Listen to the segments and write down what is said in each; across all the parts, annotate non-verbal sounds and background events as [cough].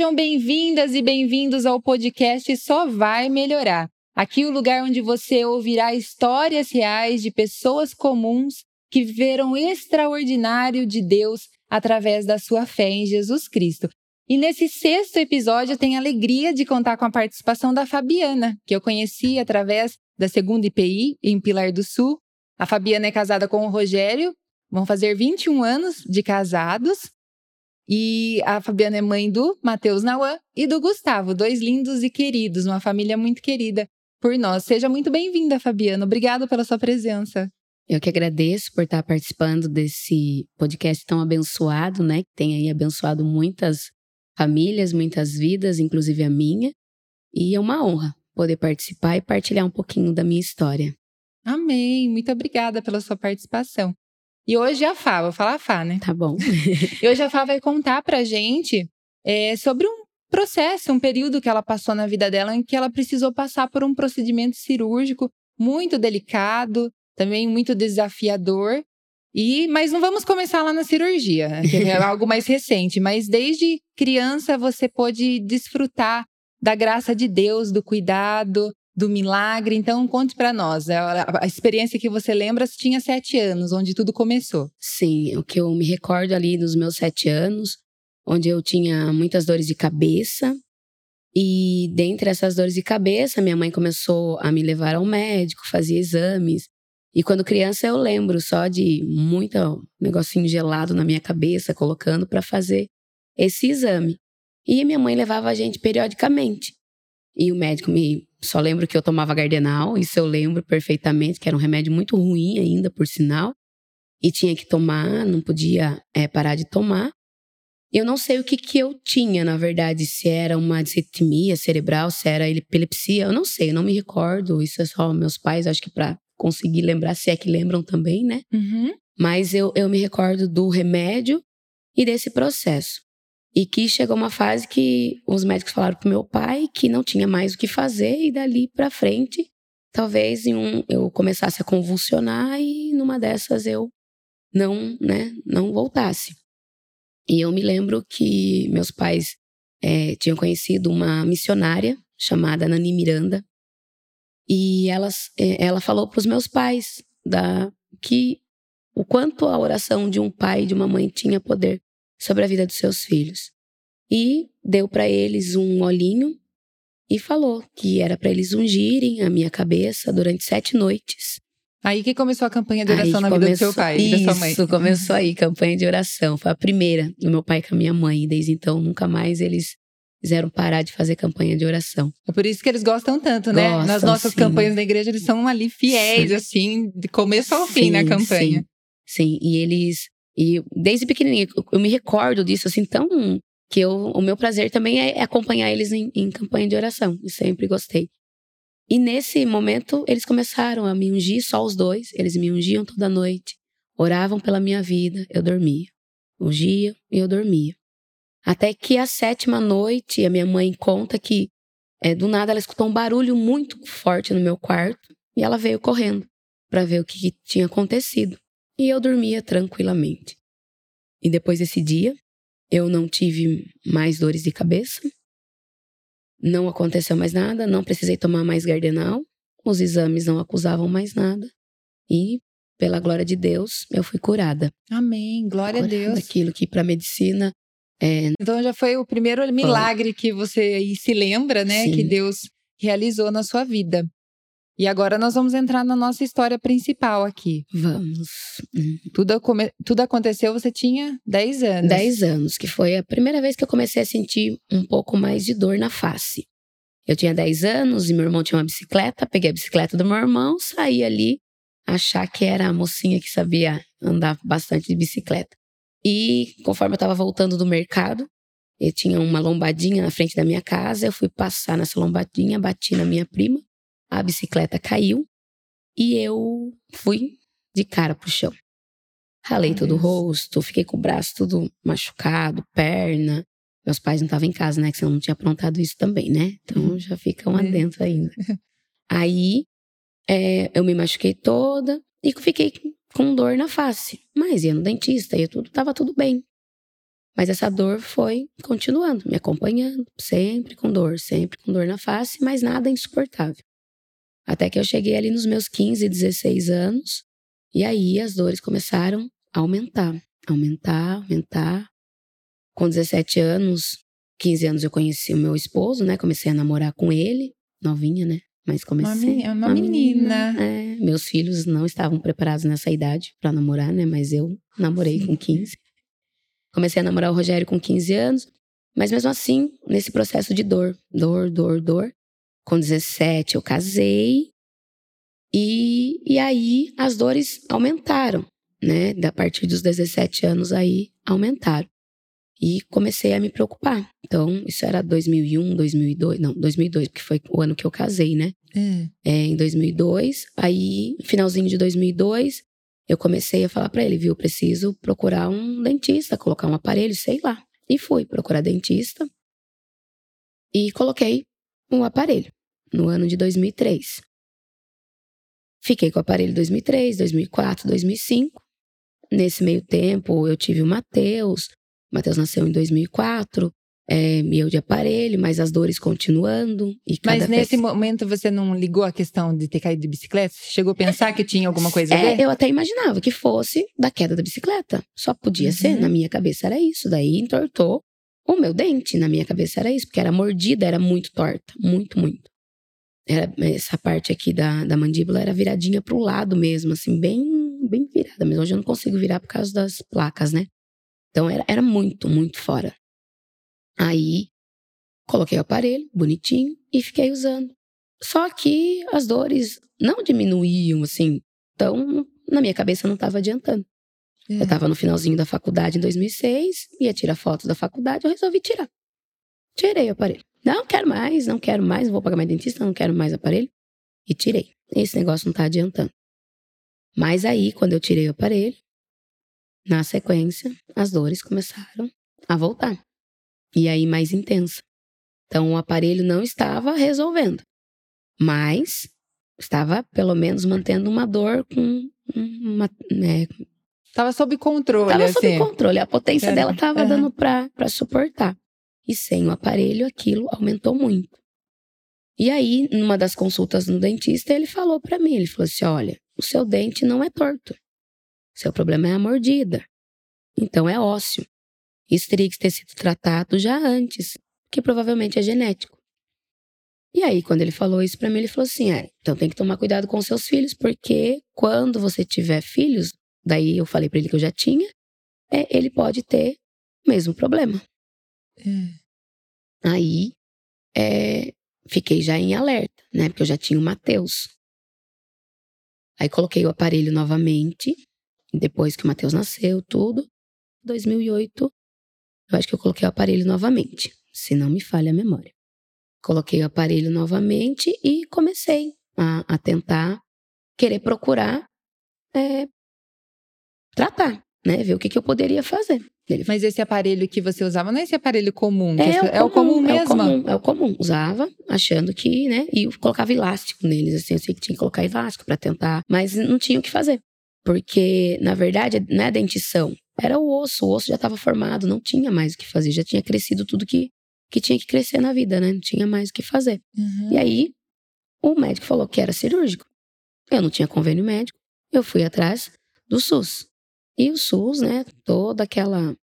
sejam bem-vindas e bem-vindos ao podcast Só Vai Melhorar. Aqui o lugar onde você ouvirá histórias reais de pessoas comuns que viveram o extraordinário de Deus através da sua fé em Jesus Cristo. E nesse sexto episódio eu tenho a alegria de contar com a participação da Fabiana, que eu conheci através da segunda IPI em Pilar do Sul. A Fabiana é casada com o Rogério, vão fazer 21 anos de casados. E a Fabiana é mãe do Matheus Nauã e do Gustavo, dois lindos e queridos, uma família muito querida por nós. Seja muito bem-vinda, Fabiana. Obrigada pela sua presença. Eu que agradeço por estar participando desse podcast tão abençoado, né? Que tem aí abençoado muitas famílias, muitas vidas, inclusive a minha. E é uma honra poder participar e partilhar um pouquinho da minha história. Amém. Muito obrigada pela sua participação. E hoje a Fá, vou falar a Fá, né? Tá bom. [laughs] e hoje a Fá vai contar pra gente é, sobre um processo, um período que ela passou na vida dela em que ela precisou passar por um procedimento cirúrgico muito delicado, também muito desafiador. E, mas não vamos começar lá na cirurgia, né, que é [laughs] algo mais recente. Mas desde criança você pôde desfrutar da graça de Deus, do cuidado, do milagre. Então conte para nós a, experiência que você lembra. Você tinha sete anos, onde tudo começou. Sim, o que eu me recordo ali dos meus sete anos, onde eu tinha muitas dores de cabeça. E dentre essas dores de cabeça, minha mãe começou a me levar ao médico, fazia exames. E quando criança eu lembro só de muito negocinho gelado na minha cabeça, colocando para fazer esse exame. E minha mãe levava a gente periodicamente. E o médico me. Só lembro que eu tomava Gardenal, isso eu lembro perfeitamente, que era um remédio muito ruim ainda, por sinal. E tinha que tomar, não podia é, parar de tomar. Eu não sei o que, que eu tinha, na verdade, se era uma dissetimia cerebral, se era epilepsia, eu não sei, eu não me recordo. Isso é só meus pais, acho que para conseguir lembrar, se é que lembram também, né? Uhum. Mas eu, eu me recordo do remédio e desse processo. E que chegou uma fase que os médicos falaram pro meu pai que não tinha mais o que fazer e dali para frente, talvez em um, eu começasse a convulsionar e numa dessas eu não, né, não voltasse. E eu me lembro que meus pais é, tinham conhecido uma missionária chamada Nani Miranda e elas, é, ela falou para os meus pais da que o quanto a oração de um pai e de uma mãe tinha poder sobre a vida dos seus filhos. E deu para eles um olhinho e falou que era para eles ungirem a minha cabeça durante sete noites. Aí que começou a campanha de oração aí na vida do seu pai isso, e da sua mãe. Isso, começou aí, campanha de oração. Foi a primeira do meu pai com a minha mãe. Desde então, nunca mais eles fizeram parar de fazer campanha de oração. É por isso que eles gostam tanto, né? Gostam, Nas nossas sim. campanhas da igreja, eles são ali fiéis, sim. assim, de começo ao fim sim, na campanha. Sim, sim. e eles e desde pequenininha, eu me recordo disso, assim, tão. Que eu, o meu prazer também é acompanhar eles em, em campanha de oração. E sempre gostei. E nesse momento, eles começaram a me ungir, só os dois. Eles me ungiam toda noite. Oravam pela minha vida, eu dormia. Ungiam e eu dormia. Até que a sétima noite, a minha mãe conta que é, do nada ela escutou um barulho muito forte no meu quarto e ela veio correndo para ver o que, que tinha acontecido e eu dormia tranquilamente. E depois desse dia, eu não tive mais dores de cabeça, não aconteceu mais nada, não precisei tomar mais gardenal, os exames não acusavam mais nada e, pela glória de Deus, eu fui curada. Amém, glória curada a Deus. Daquilo que para medicina é... Então já foi o primeiro milagre que você se lembra, né, Sim. que Deus realizou na sua vida. E agora nós vamos entrar na nossa história principal aqui. Vamos. Tudo, come... Tudo aconteceu, você tinha 10 anos. 10 anos, que foi a primeira vez que eu comecei a sentir um pouco mais de dor na face. Eu tinha 10 anos e meu irmão tinha uma bicicleta, peguei a bicicleta do meu irmão, saí ali, achar que era a mocinha que sabia andar bastante de bicicleta. E conforme eu estava voltando do mercado, eu tinha uma lombadinha na frente da minha casa, eu fui passar nessa lombadinha, bati na minha prima, a bicicleta caiu e eu fui de cara pro chão. Ralei todo o rosto, fiquei com o braço tudo machucado, perna. Meus pais não estavam em casa, né? Que senão não tinha aprontado isso também, né? Então já fica um adentro ainda. [laughs] Aí é, eu me machuquei toda e fiquei com dor na face. Mas ia no dentista e tudo, tava tudo bem. Mas essa dor foi continuando, me acompanhando, sempre com dor, sempre com dor na face, mas nada insuportável. Até que eu cheguei ali nos meus 15, 16 anos, e aí as dores começaram a aumentar, aumentar, aumentar. Com 17 anos, 15 anos eu conheci o meu esposo, né? Comecei a namorar com ele, novinha, né? Mas comecei. Uma, uma, uma menina. menina. É, meus filhos não estavam preparados nessa idade para namorar, né? Mas eu namorei Sim. com 15. Comecei a namorar o Rogério com 15 anos, mas mesmo assim, nesse processo de dor, dor, dor, dor. Com 17 eu casei e, e aí as dores aumentaram, né? Da partir dos 17 anos aí aumentaram. E comecei a me preocupar. Então, isso era 2001, 2002, não, 2002, porque foi o ano que eu casei, né? É. é em 2002, aí, finalzinho de 2002, eu comecei a falar para ele, viu, preciso procurar um dentista, colocar um aparelho, sei lá. E fui procurar dentista e coloquei um aparelho no ano de 2003. Fiquei com o aparelho 2003, 2004, 2005. Nesse meio tempo, eu tive o Matheus. O Matheus nasceu em 2004 é, eu de aparelho, mas as dores continuando. mas nesse vez... momento você não ligou a questão de ter caído de bicicleta? Você chegou a pensar que tinha alguma coisa é, a ver? Eu até imaginava que fosse da queda da bicicleta. Só podia uhum. ser, na minha cabeça era isso. Daí entortou o meu dente, na minha cabeça era isso, porque era mordida, era muito torta, muito, muito. Era, essa parte aqui da, da mandíbula era viradinha pro lado mesmo, assim, bem, bem virada. Mas hoje eu não consigo virar por causa das placas, né? Então era, era muito, muito fora. Aí coloquei o aparelho, bonitinho, e fiquei usando. Só que as dores não diminuíam, assim. Então, na minha cabeça não estava adiantando. Eu estava no finalzinho da faculdade em 2006, ia tirar fotos da faculdade, eu resolvi tirar. Tirei o aparelho. Não quero mais, não quero mais, vou pagar mais dentista, não quero mais aparelho. E tirei. Esse negócio não está adiantando. Mas aí, quando eu tirei o aparelho, na sequência, as dores começaram a voltar e aí mais intensa. Então o aparelho não estava resolvendo, mas estava pelo menos mantendo uma dor com uma. Né, Tava sob controle. Tava assim. sob controle. A potência é. dela tava uhum. dando para suportar. E sem o aparelho, aquilo aumentou muito. E aí, numa das consultas no dentista, ele falou para mim: ele falou assim: olha, o seu dente não é torto. Seu problema é a mordida. Então é ósseo. Isso teria que ter sido tratado já antes, que provavelmente é genético. E aí, quando ele falou isso para mim, ele falou assim: é, então tem que tomar cuidado com seus filhos, porque quando você tiver filhos, daí eu falei para ele que eu já tinha, é, ele pode ter o mesmo problema. É. Aí, é, fiquei já em alerta, né? Porque eu já tinha o Mateus. Aí coloquei o aparelho novamente, depois que o Mateus nasceu, tudo. 2008, eu acho que eu coloquei o aparelho novamente, se não me falha a memória. Coloquei o aparelho novamente e comecei a, a tentar querer procurar é, tratar, né? Ver o que, que eu poderia fazer. Ele... Mas esse aparelho que você usava não é esse aparelho comum? É, é, o, é comum, o comum mesmo? É o comum, é o comum. Usava, achando que, né? E eu colocava elástico neles, assim. Eu sei que tinha que colocar elástico para tentar, mas não tinha o que fazer. Porque, na verdade, não é dentição. Era o osso, o osso já estava formado, não tinha mais o que fazer, já tinha crescido tudo que, que tinha que crescer na vida, né? Não tinha mais o que fazer. Uhum. E aí, o médico falou que era cirúrgico. Eu não tinha convênio médico, eu fui atrás do SUS. E o SUS, né, toda aquela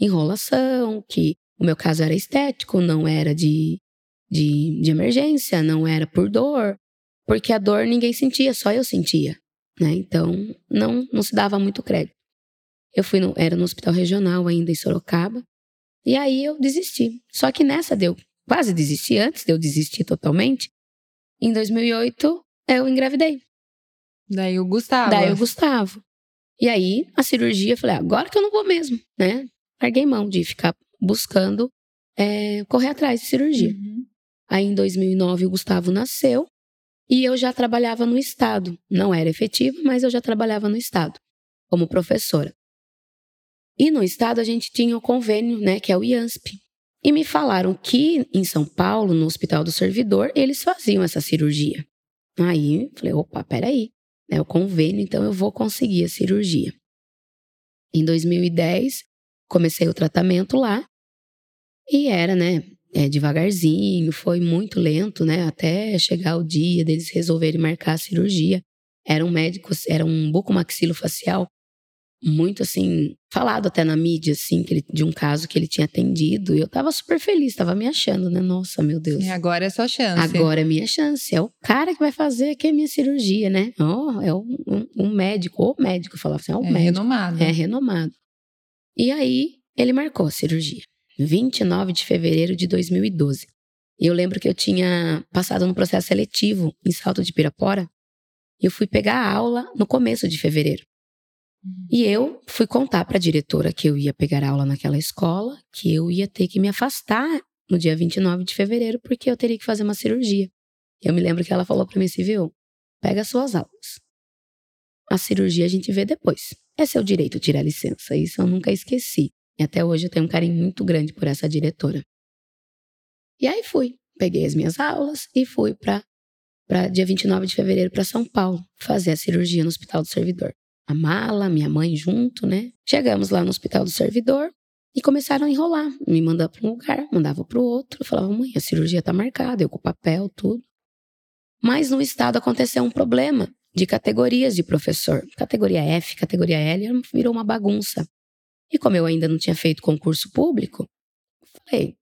enrolação, que o meu caso era estético, não era de, de, de emergência, não era por dor, porque a dor ninguém sentia, só eu sentia. Né? Então, não, não se dava muito crédito. Eu fui no, era no hospital regional ainda em Sorocaba. E aí eu desisti. Só que nessa deu quase desisti antes de eu desistir totalmente. Em 2008 eu engravidei. Daí o Gustavo. Daí o Gustavo. E aí a cirurgia, eu falei, agora que eu não vou mesmo, né? Larguei mão de ficar buscando é, correr atrás de cirurgia. Uhum. Aí em 2009 o Gustavo nasceu e eu já trabalhava no estado. Não era efetiva, mas eu já trabalhava no estado como professora. E no estado a gente tinha o convênio, né, que é o IANSP. E me falaram que em São Paulo, no Hospital do Servidor, eles faziam essa cirurgia. Aí falei, opa, peraí, é o convênio, então eu vou conseguir a cirurgia. Em 2010, comecei o tratamento lá. E era, né, é, devagarzinho, foi muito lento, né, até chegar o dia deles resolverem marcar a cirurgia. Era um médico, era um bucomaxilofacial muito assim, falado até na mídia, assim, que ele, de um caso que ele tinha atendido. E eu tava super feliz, tava me achando, né? Nossa, meu Deus. E agora é sua chance. Agora é minha chance. É o cara que vai fazer aqui a minha cirurgia, né? Oh, é um, um, um médico, ou médico, falava assim, é um é médico. renomado. É renomado. E aí, ele marcou a cirurgia. 29 de fevereiro de 2012. E eu lembro que eu tinha passado no processo seletivo em Salto de Pirapora. E eu fui pegar a aula no começo de fevereiro. E eu fui contar para a diretora que eu ia pegar aula naquela escola, que eu ia ter que me afastar no dia 29 de fevereiro, porque eu teria que fazer uma cirurgia. Eu me lembro que ela falou para mim, viu, pega suas aulas. A cirurgia a gente vê depois. É seu direito tirar licença, isso eu nunca esqueci. E até hoje eu tenho um carinho muito grande por essa diretora. E aí fui, peguei as minhas aulas e fui para dia 29 de fevereiro para São Paulo fazer a cirurgia no Hospital do Servidor a mala, minha mãe junto, né? Chegamos lá no hospital do servidor e começaram a enrolar. Me mandava para um lugar, mandava para o outro. Eu falava, mãe, a cirurgia está marcada, eu com papel, tudo. Mas no estado aconteceu um problema de categorias de professor. Categoria F, categoria L, virou uma bagunça. E como eu ainda não tinha feito concurso público, falei,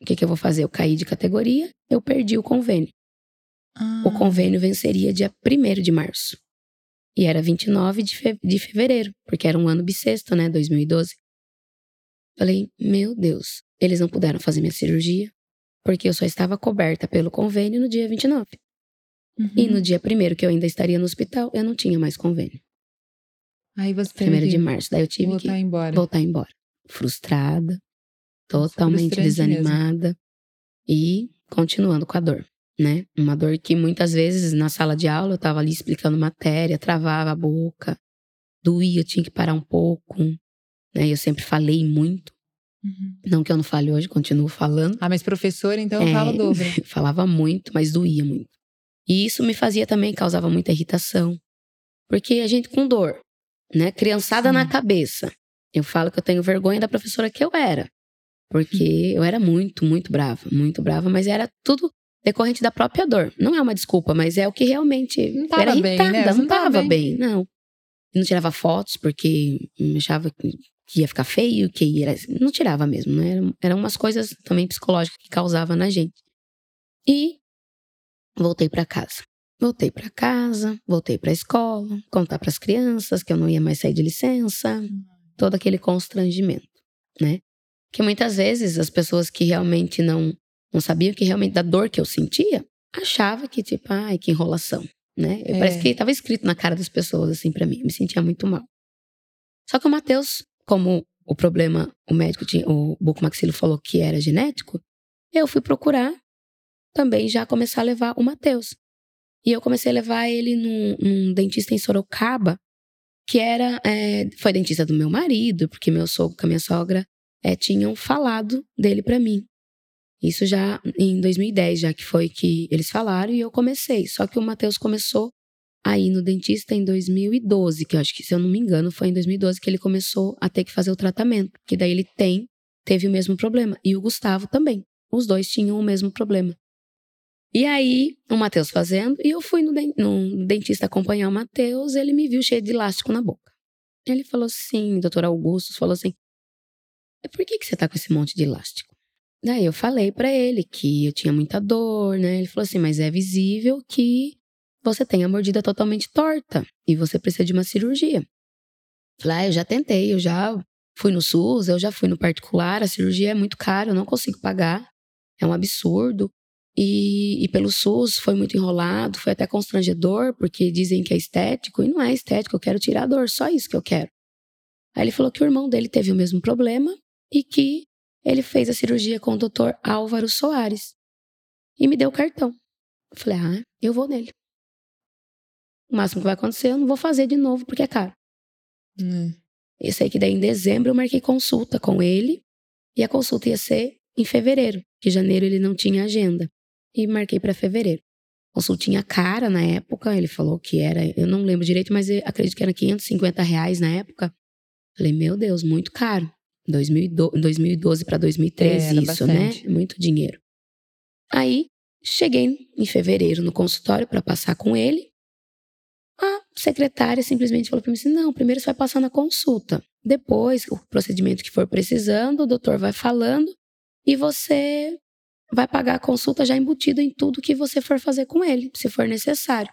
o que, que eu vou fazer? Eu caí de categoria, eu perdi o convênio. Ah. O convênio venceria dia 1 de março. E era 29 de, fe de fevereiro, porque era um ano bissexto, né? 2012. Falei, meu Deus, eles não puderam fazer minha cirurgia, porque eu só estava coberta pelo convênio no dia 29. Uhum. E no dia primeiro que eu ainda estaria no hospital, eu não tinha mais convênio. Aí você Primeiro de março, daí eu tive voltar que embora. voltar embora. Frustrada, totalmente desanimada mesmo. e continuando com a dor né? Uma dor que muitas vezes na sala de aula eu estava ali explicando matéria, travava a boca, doía, eu tinha que parar um pouco, né? Eu sempre falei muito. Uhum. Não que eu não fale hoje, continuo falando. Ah, mas professor, então é, fala dobro. [laughs] falava muito, mas doía muito. E isso me fazia também, causava muita irritação. Porque a gente com dor, né? Criançada Sim. na cabeça. Eu falo que eu tenho vergonha da professora que eu era. Porque eu era muito, muito brava, muito brava, mas era tudo decorrente da própria dor. Não é uma desculpa, mas é o que realmente não tava era irritada, bem, né? não estava bem. bem. não. Não tirava fotos porque achava que ia ficar feio, que ia... não tirava mesmo, né? Eram, eram umas coisas também psicológicas que causava na gente. E voltei para casa. Voltei para casa, voltei para a escola, contar para as crianças que eu não ia mais sair de licença, todo aquele constrangimento, né? Que muitas vezes as pessoas que realmente não não sabia que realmente da dor que eu sentia, achava que, tipo, ai, que enrolação, né? É. Parece que estava escrito na cara das pessoas, assim, para mim. Eu me sentia muito mal. Só que o Matheus, como o problema, o médico tinha, o bucomaxilo falou que era genético, eu fui procurar também já começar a levar o Matheus. E eu comecei a levar ele num, num dentista em Sorocaba, que era, é, foi dentista do meu marido, porque meu sogro com a minha sogra é, tinham falado dele para mim. Isso já em 2010, já que foi que eles falaram e eu comecei. Só que o Matheus começou a ir no dentista em 2012, que eu acho que, se eu não me engano, foi em 2012 que ele começou a ter que fazer o tratamento. Que daí ele tem, teve o mesmo problema. E o Gustavo também. Os dois tinham o mesmo problema. E aí, o Matheus fazendo, e eu fui no, no dentista acompanhar o Matheus, ele me viu cheio de elástico na boca. Ele falou assim, doutor Augusto, falou assim: por que, que você tá com esse monte de elástico? Daí eu falei para ele que eu tinha muita dor, né? Ele falou assim: mas é visível que você tem a mordida totalmente torta e você precisa de uma cirurgia. Falei, ah, eu já tentei, eu já fui no SUS, eu já fui no particular, a cirurgia é muito cara, eu não consigo pagar, é um absurdo. E, e pelo SUS foi muito enrolado, foi até constrangedor, porque dizem que é estético, e não é estético, eu quero tirar a dor, só isso que eu quero. Aí ele falou que o irmão dele teve o mesmo problema e que ele fez a cirurgia com o doutor Álvaro Soares e me deu o cartão. Eu falei, ah, eu vou nele. O máximo que vai acontecer, eu não vou fazer de novo porque é caro. Hum. Eu sei que daí em dezembro eu marquei consulta com ele e a consulta ia ser em fevereiro, que janeiro ele não tinha agenda. E marquei para fevereiro. Consultinha cara na época, ele falou que era, eu não lembro direito, mas acredito que era 550 reais na época. Falei, meu Deus, muito caro. 2012, 2012 para 2013, É, isso, bastante. né? Muito dinheiro. Aí, cheguei em fevereiro no consultório para passar com ele. A secretária simplesmente falou para mim assim: não, primeiro você vai passar na consulta. Depois, o procedimento que for precisando, o doutor vai falando e você vai pagar a consulta já embutido em tudo que você for fazer com ele, se for necessário.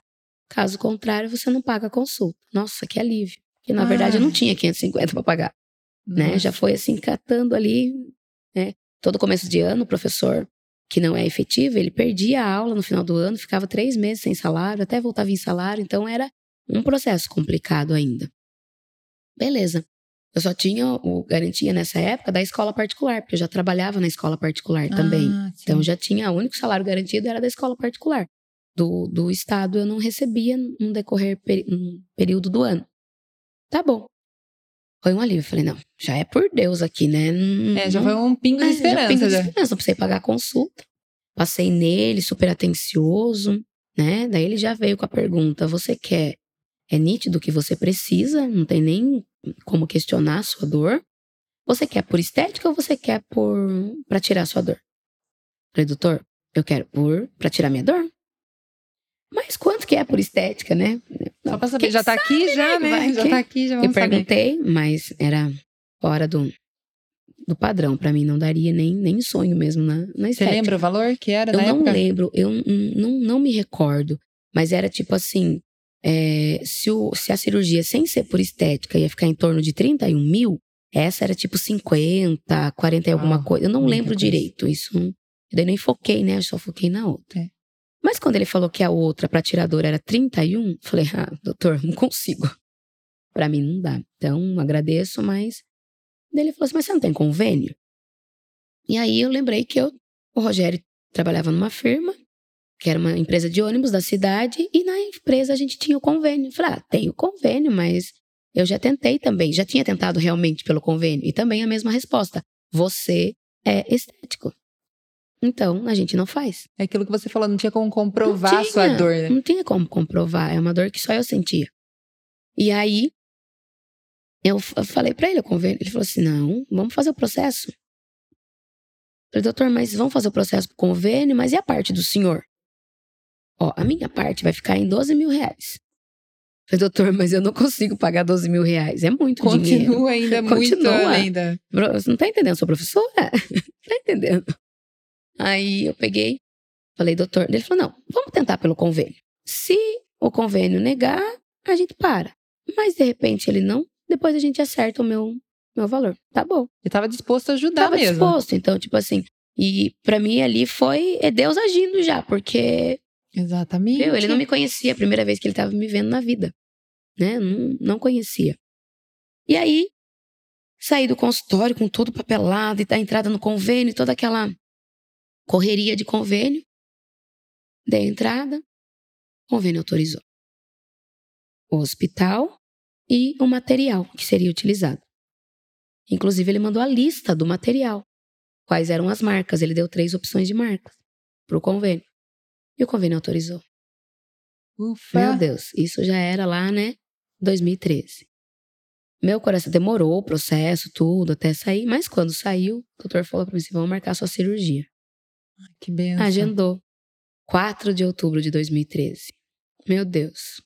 Caso contrário, você não paga a consulta. Nossa, que alívio. Porque na verdade eu não Ai. tinha 550 para pagar né? Já foi assim, catando ali, né? Todo começo de ano, o professor que não é efetivo, ele perdia a aula no final do ano, ficava três meses sem salário, até voltava em salário, então era um processo complicado ainda. Beleza. Eu só tinha o garantia nessa época da escola particular, porque eu já trabalhava na escola particular também. Ah, sim. Então já tinha, o único salário garantido era da escola particular. Do, do Estado eu não recebia no decorrer no período do ano. Tá bom. Foi um alívio. Eu falei, não, já é por Deus aqui, né? Não- É, já foi um pingo de é, já esperança. pingo de já. esperança, não precisei pagar a consulta. Passei nele, super atencioso, né? Daí ele já veio com a pergunta: você quer? É nítido que você precisa, não tem nem como questionar a sua dor. Você quer por estética ou você quer por para tirar a sua dor? Falei, doutor, eu quero por para tirar minha dor. Mas quanto que é por estética, né? Só pra saber, Quem já tá aqui sabe, já, né? Vai Já que- tá aqui, já eu vamos saber. perguntei, mas era fora do, do padrão. Pra mim não daria nem, nem sonho mesmo na, na Você estética. lembra o valor que era Eu não época? lembro, eu não, não me recordo. Mas era tipo assim: é, se, o, se a cirurgia, sem ser por estética, ia ficar em torno de 31 mil, essa era tipo 50, 40 e alguma coisa. Eu não lembro coisa. direito. Isso. Eu daí nem foquei, né? Eu só foquei na outra. É. Mas quando ele falou que a outra pra tirador era 31, eu falei, ah, doutor, não consigo. Pra mim não dá. Então, agradeço, mas. Daí ele falou assim: mas você não tem convênio? E aí eu lembrei que eu, o Rogério trabalhava numa firma, que era uma empresa de ônibus da cidade, e na empresa a gente tinha o convênio. Eu falei, ah, tenho convênio, mas eu já tentei também, já tinha tentado realmente pelo convênio. E também a mesma resposta: você é estético. Então, a gente não faz. É aquilo que você falou, não tinha como comprovar Não a sua tinha, dor, né? Não tinha como comprovar, é uma dor que só eu sentia. E aí, eu eu falei pra ele o convênio, ele falou assim, não, vamos fazer o processo. Eu falei, doutor, mas vamos fazer o processo pro convênio, mas e a parte do senhor? Ó, a minha parte vai ficar em 12 mil reais. Eu falei, doutor, mas eu não consigo pagar 12 mil reais, é muito dinheiro. Continua ainda [laughs] muito Continua. além da... Bro, Você não tá entendendo, sou professora? [laughs] tá entendendo? Aí eu peguei, falei, doutor. Ele falou: não, vamos tentar pelo convênio. Se o convênio negar, a gente para. Mas de repente ele não, depois a gente acerta o meu, meu valor. Tá bom. Ele tava disposto a ajudar Tava mesmo. disposto. Então, tipo assim. E pra mim ali foi é Deus agindo já, porque Exatamente. viu, ele não me conhecia a primeira vez que ele tava me vendo na vida. Né? Não, não conhecia. E aí, saí do consultório com tudo papelado e da entrada no convênio, toda aquela correria de convênio. Dei a entrada, o convênio autorizou. O hospital e o material que seria utilizado. Inclusive, ele mandou a lista do material. Quais eram as marcas? Ele deu três opções de marcas para o convênio. E o convênio autorizou. Ufa. Meu Deus, isso já era lá, né? 2013. Meu coração demorou o processo, tudo, até sair, mas quando saiu, o doutor falou pra mim assim: vamos marcar sua cirurgia. Que benção. Agendou. 4 de outubro de 2013. Meu Deus.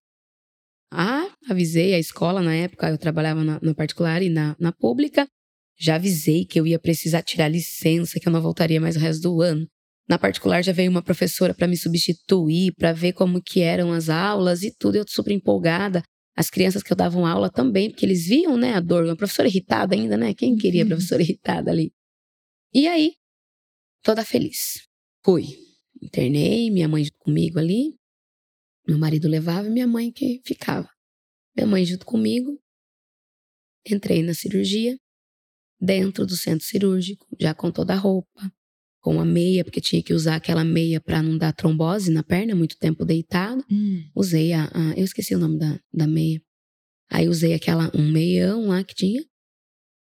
Ah, avisei a escola na época, eu trabalhava na, na particular e na, na pública. Já avisei que eu ia precisar tirar licença, que eu não voltaria mais o resto do ano. Na particular já veio uma professora para me substituir, para ver como que eram as aulas e tudo. Eu super empolgada. As crianças que eu dava aula também, porque eles viam, né, a dor. Uma professora irritada ainda, né? Quem queria Uhum. professora irritada ali? E aí, toda feliz. Fui. Internei, minha mãe junto comigo ali. Meu marido levava e minha mãe que ficava. Minha mãe junto comigo. Entrei na cirurgia, dentro do centro cirúrgico, já com toda a roupa, com a meia, porque tinha que usar aquela meia para não dar trombose na perna, muito tempo deitado. Hum. Usei a, a- Eu esqueci o nome da, da meia. Aí usei aquela, um meião lá que tinha.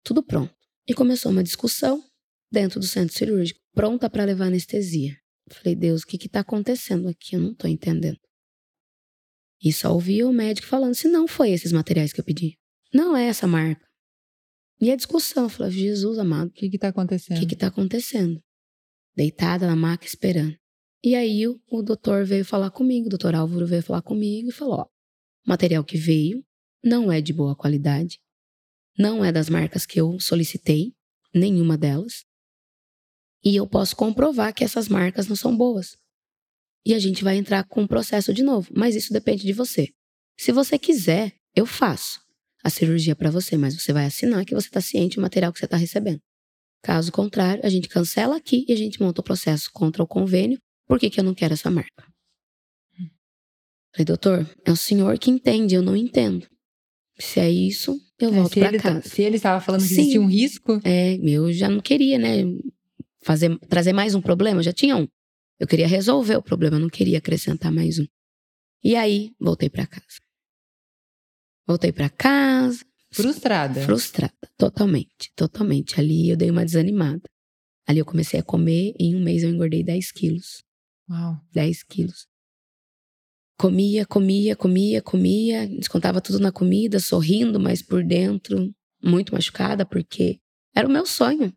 Tudo pronto. E começou uma discussão dentro do centro cirúrgico, pronta para levar anestesia. Falei, Deus, o que que tá acontecendo aqui? Eu não tô entendendo. E só ouvi o médico falando se não foi esses materiais que eu pedi. Não é essa marca. E a discussão, eu falava, Jesus amado, O que que tá acontecendo? o que que tá acontecendo? Deitada na maca esperando. E aí o, o doutor veio falar comigo, o doutor Álvaro veio falar comigo e falou: ó, o material que veio não é de boa qualidade, não é das marcas que eu solicitei, nenhuma delas. E eu posso comprovar que essas marcas não são boas. E a gente vai entrar com um processo de novo, mas isso depende de você. Se você quiser, eu faço a cirurgia para você, mas você vai assinar que você está ciente do material que você está recebendo. Caso contrário, a gente cancela aqui e a gente monta o processo contra o convênio. Por que, que eu não quero essa marca? Falei, doutor, é o senhor que entende, eu não entendo. Se é isso, eu É, volto se, para tá- casa. se ele estava falando que Sim. existia um risco, É, eu já não queria, né? Fazer, trazer mais um problema, já tinha um. Eu queria resolver o problema, eu não queria acrescentar mais um. E aí, voltei para casa. Voltei para casa, frustrada. frustrada, totalmente, totalmente. Ali eu dei uma desanimada. Ali eu comecei a comer, e em um mês eu engordei 10 quilos. Uau. 10 quilos. Comia, comia, comia, comia, descontava tudo na comida, sorrindo, mas por dentro muito machucada, porque era o meu sonho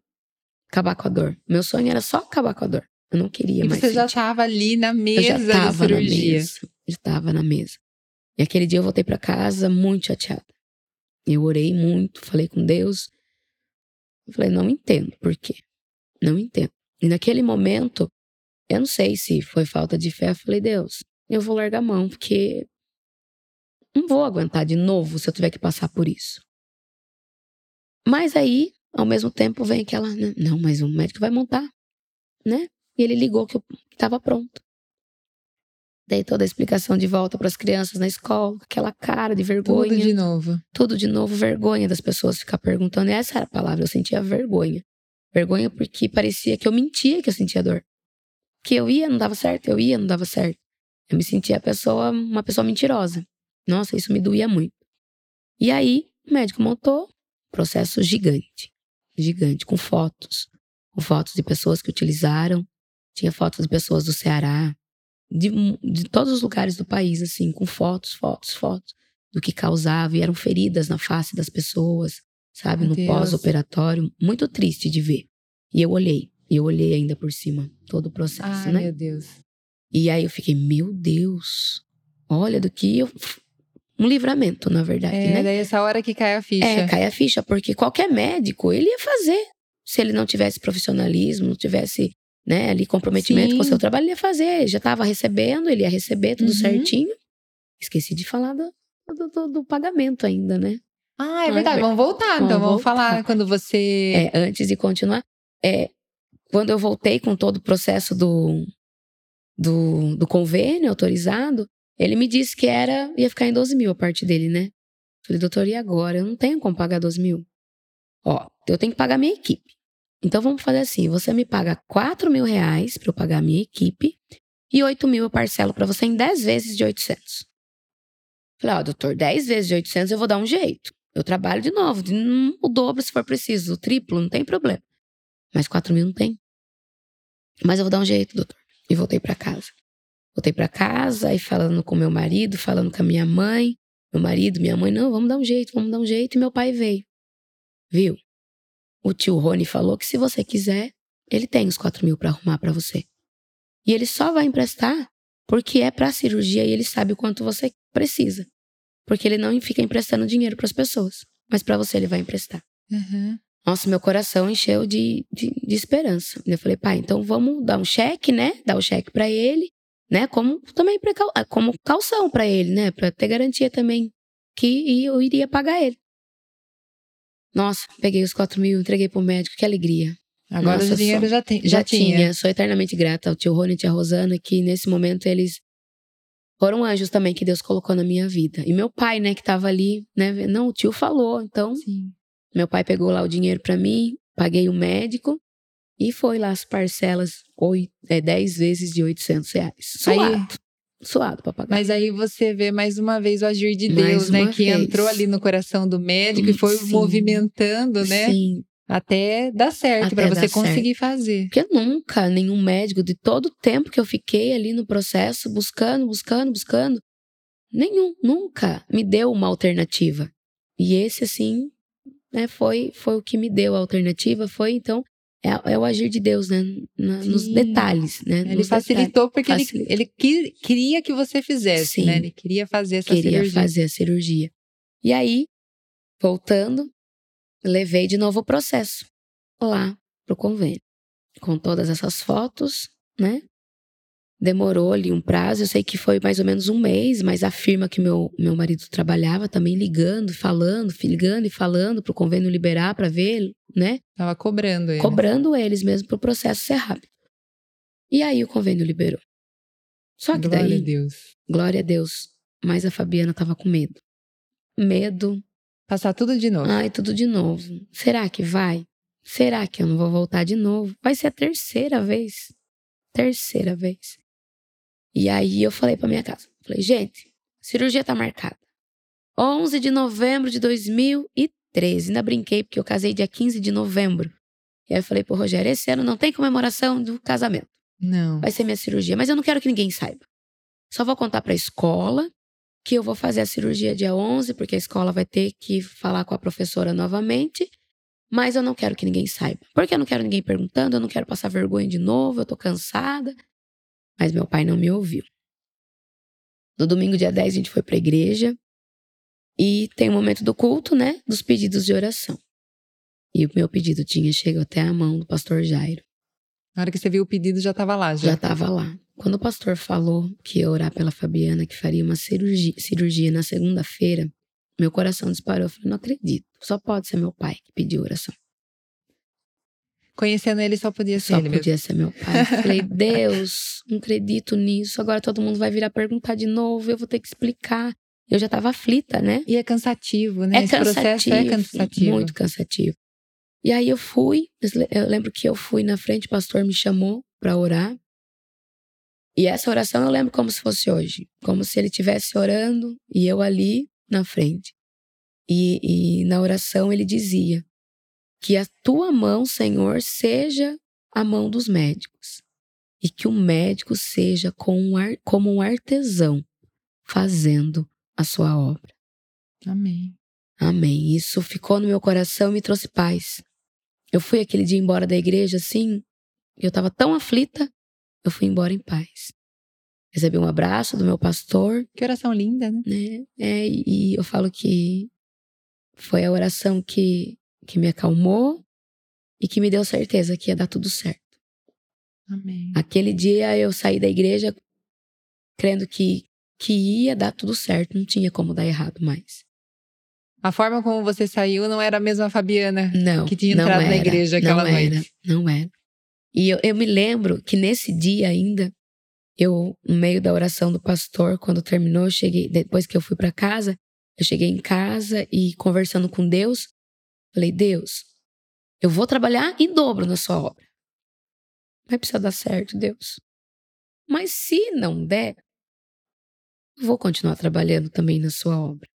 acabar com a dor. Meu sonho era só acabar com a dor. Eu não queria E mais. você já sentir. estava ali na eu mesa já da tava na cirurgia. mesa. Eu estava na mesa. E aquele dia eu voltei para casa muito chateada. Eu orei muito, falei com Deus. Eu falei, não entendo por quê. Não entendo. E naquele momento, eu não sei se foi falta de fé, eu falei, Deus, eu vou largar a mão, porque não vou aguentar de novo se eu tiver que passar por isso. Mas aí, ao mesmo tempo, vem aquela, não, mas o médico vai montar, né? E ele ligou que eu estava pronto. Dei toda a explicação de volta para as crianças na escola, aquela cara de vergonha. Tudo de novo. Tudo de novo, vergonha das pessoas ficar perguntando. E essa era a palavra, eu sentia vergonha. Vergonha porque parecia que eu mentia que eu sentia dor. Que eu ia, não dava certo, eu ia, não dava certo. Eu me sentia a pessoa, uma pessoa mentirosa. Nossa, isso me doía muito. E aí, o médico montou processo gigante. Gigante, com fotos. Com fotos de pessoas que utilizaram. Tinha fotos de pessoas do Ceará, de, de todos os lugares do país, assim, com fotos, fotos, fotos do que causava. E eram feridas na face das pessoas, sabe? Meu no pós-operatório. Muito triste de ver. E eu olhei. E eu olhei ainda por cima todo o processo, Ai, né? meu Deus. E aí eu fiquei, meu Deus, olha do que eu. Um livramento, na verdade, É, né? daí essa hora que cai a ficha. É, cai a ficha, porque qualquer médico, ele ia fazer. Se ele não tivesse profissionalismo, não tivesse né, ali comprometimento com o Sim. seu trabalho, ele ia fazer. Já estava recebendo, ele ia receber tudo Uhum. certinho. Esqueci de falar do, do, do- do pagamento ainda, né? Ah, é é verdade. ver- Vamos voltar, então. Vamos Vamos voltar. falar quando você. É, antes de continuar, é, quando eu voltei com todo o processo do, do, do convênio autorizado, ele me disse que era ia ficar em 12 mil a parte dele, né? Falei, doutor, e agora? Eu não tenho como pagar 12 mil. Ó, eu tenho que pagar minha equipe. Então vamos fazer assim: você me paga 4 mil reais para eu pagar minha equipe e 8 mil eu parcelo para você em 10 vezes de 800. Falei, ó, doutor, 10 vezes de 800 eu vou dar um jeito. Eu trabalho de novo, de- hum, o dobro se for preciso, o triplo, não tem problema. Mas 4 mil não tem. Mas eu vou dar um jeito, doutor. E voltei para casa. Voltei para casa e falando com meu marido, falando com a minha mãe. Meu marido, minha mãe, não, vamos dar um jeito, vamos dar um jeito. E meu pai veio. Viu? O tio Rony falou que se você quiser, ele tem os 4 mil para arrumar para você. E ele só vai emprestar porque é para cirurgia e ele sabe o quanto você precisa. Porque ele não fica emprestando dinheiro para as pessoas. Mas para você ele vai emprestar. Uhum. Nossa, meu coração encheu de, de, de esperança. Eu falei, pai, então vamos dar um cheque, né? Dar o cheque pra ele, né? Como também precau- como calção pra ele, né? Pra ter garantia também que eu iria pagar ele. Nossa, peguei os 4 mil, entreguei pro médico, que alegria. Agora Nossa, o dinheiro só- já, tem, Já, tinha. Sou eternamente grata ao tio Rony e tia Rosana, que nesse momento eles foram anjos também que Deus colocou na minha vida. E meu pai, né, que tava ali, né? Não, o tio falou, então Sim. meu pai pegou lá o dinheiro pra mim, paguei o médico e foi lá as parcelas, oito, é, 10 vezes de 800 reais. Suado. Aí- Suado pra pagar. Mas aí você vê mais uma vez o agir de Mais Deus, né? Que vez. entrou ali no coração do médico e foi Sim. movimentando, né? Sim. Até dar certo, pra você conseguir fazer. Porque nunca nenhum médico, de todo o tempo que eu fiquei ali no processo, buscando, buscando, buscando, nenhum, nunca me deu uma alternativa. E esse, assim, né, foi, foi o que me deu a alternativa, foi então é, é o agir de Deus, né? Na, nos detalhes, né? Ele nos facilitou detalhes. porque ele, ele que- queria que você fizesse, Sim. né? Ele queria fazer essa queria cirurgia. fazer a cirurgia. E aí, voltando, levei de novo o processo lá pro convênio. Com todas essas fotos, né? Demorou ali um prazo, eu sei que foi mais ou menos um mês, mas a firma que meu, meu marido trabalhava também ligando, falando, ligando e falando pro convênio liberar para ver, né? Tava cobrando ele. Cobrando eles mesmo pro processo ser rápido. E aí o convênio liberou. Só que Glória daí, a Deus. glória a Deus, mas a Fabiana tava com medo. Medo, Passar tudo de novo. ai, tudo de novo. Será que vai? Será que eu não vou voltar de novo? Vai ser a terceira vez. Terceira vez. E aí eu falei pra minha casa, falei, gente, a cirurgia tá marcada. 11 de novembro de 2013. Ainda brinquei porque eu casei dia 15 de novembro. E aí eu falei pro Rogério, esse ano não tem comemoração do casamento Não. vai ser minha cirurgia, mas eu não quero que ninguém saiba. Só vou contar para a escola que eu vou fazer a cirurgia dia 11, porque a escola vai ter que falar com a professora novamente, mas eu não quero que ninguém saiba. Porque eu não quero ninguém perguntando, eu não quero passar vergonha de novo, eu tô cansada. Mas meu pai não me ouviu. No domingo, dia 10, a gente foi pra igreja e tem o momento do culto, né? Dos pedidos de oração. E o meu pedido tinha chegado até a mão do pastor Jairo. Na hora que você viu o pedido, já tava lá. Já. Já estava lá. Quando o pastor falou que ia orar pela Fabiana, que faria uma cirurgia, cirurgia na segunda-feira, meu coração disparou. Eu falei, não acredito. Só pode ser meu pai que pediu oração. Conhecendo ele, só podia ser Só ele mesmo. podia ser meu pai. Falei, Deus, não acredito nisso. Agora todo mundo vai virar perguntar de novo. Eu vou ter que explicar. Eu já estava aflita, né? E é cansativo, né? É Esse processo é cansativo. Muito cansativo. E aí eu fui, eu lembro que eu fui na frente, o pastor me chamou para orar. E essa oração eu lembro como se fosse hoje, como se ele estivesse orando e eu ali na frente. E, e na oração ele dizia: Que a tua mão, Senhor, seja a mão dos médicos, e que o médico seja um, ar, como um artesão fazendo a sua obra. Amém. Amém. Isso ficou no meu coração e me trouxe paz. Eu fui aquele dia embora da igreja assim, eu tava tão aflita, eu fui embora em paz. Recebi um abraço do meu pastor, Que oração linda, né? né? É, e eu falo que foi a oração que, que me acalmou e que me deu certeza que ia dar tudo certo. Amém. Aquele dia eu saí da igreja crendo que, que ia dar tudo certo, não tinha como dar errado mais. A forma como você saiu não era a mesma Fabiana Não. que tinha entrado na era, igreja aquela não noite. Era, não era. E eu, eu me lembro que nesse dia ainda, eu, no meio da oração do pastor, quando terminou, eu cheguei, depois que eu fui para casa, eu cheguei em casa e conversando com Deus, falei: Deus, eu vou trabalhar em dobro na sua obra. Vai precisar dar certo, Deus. Mas se não der, vou continuar trabalhando também na sua obra.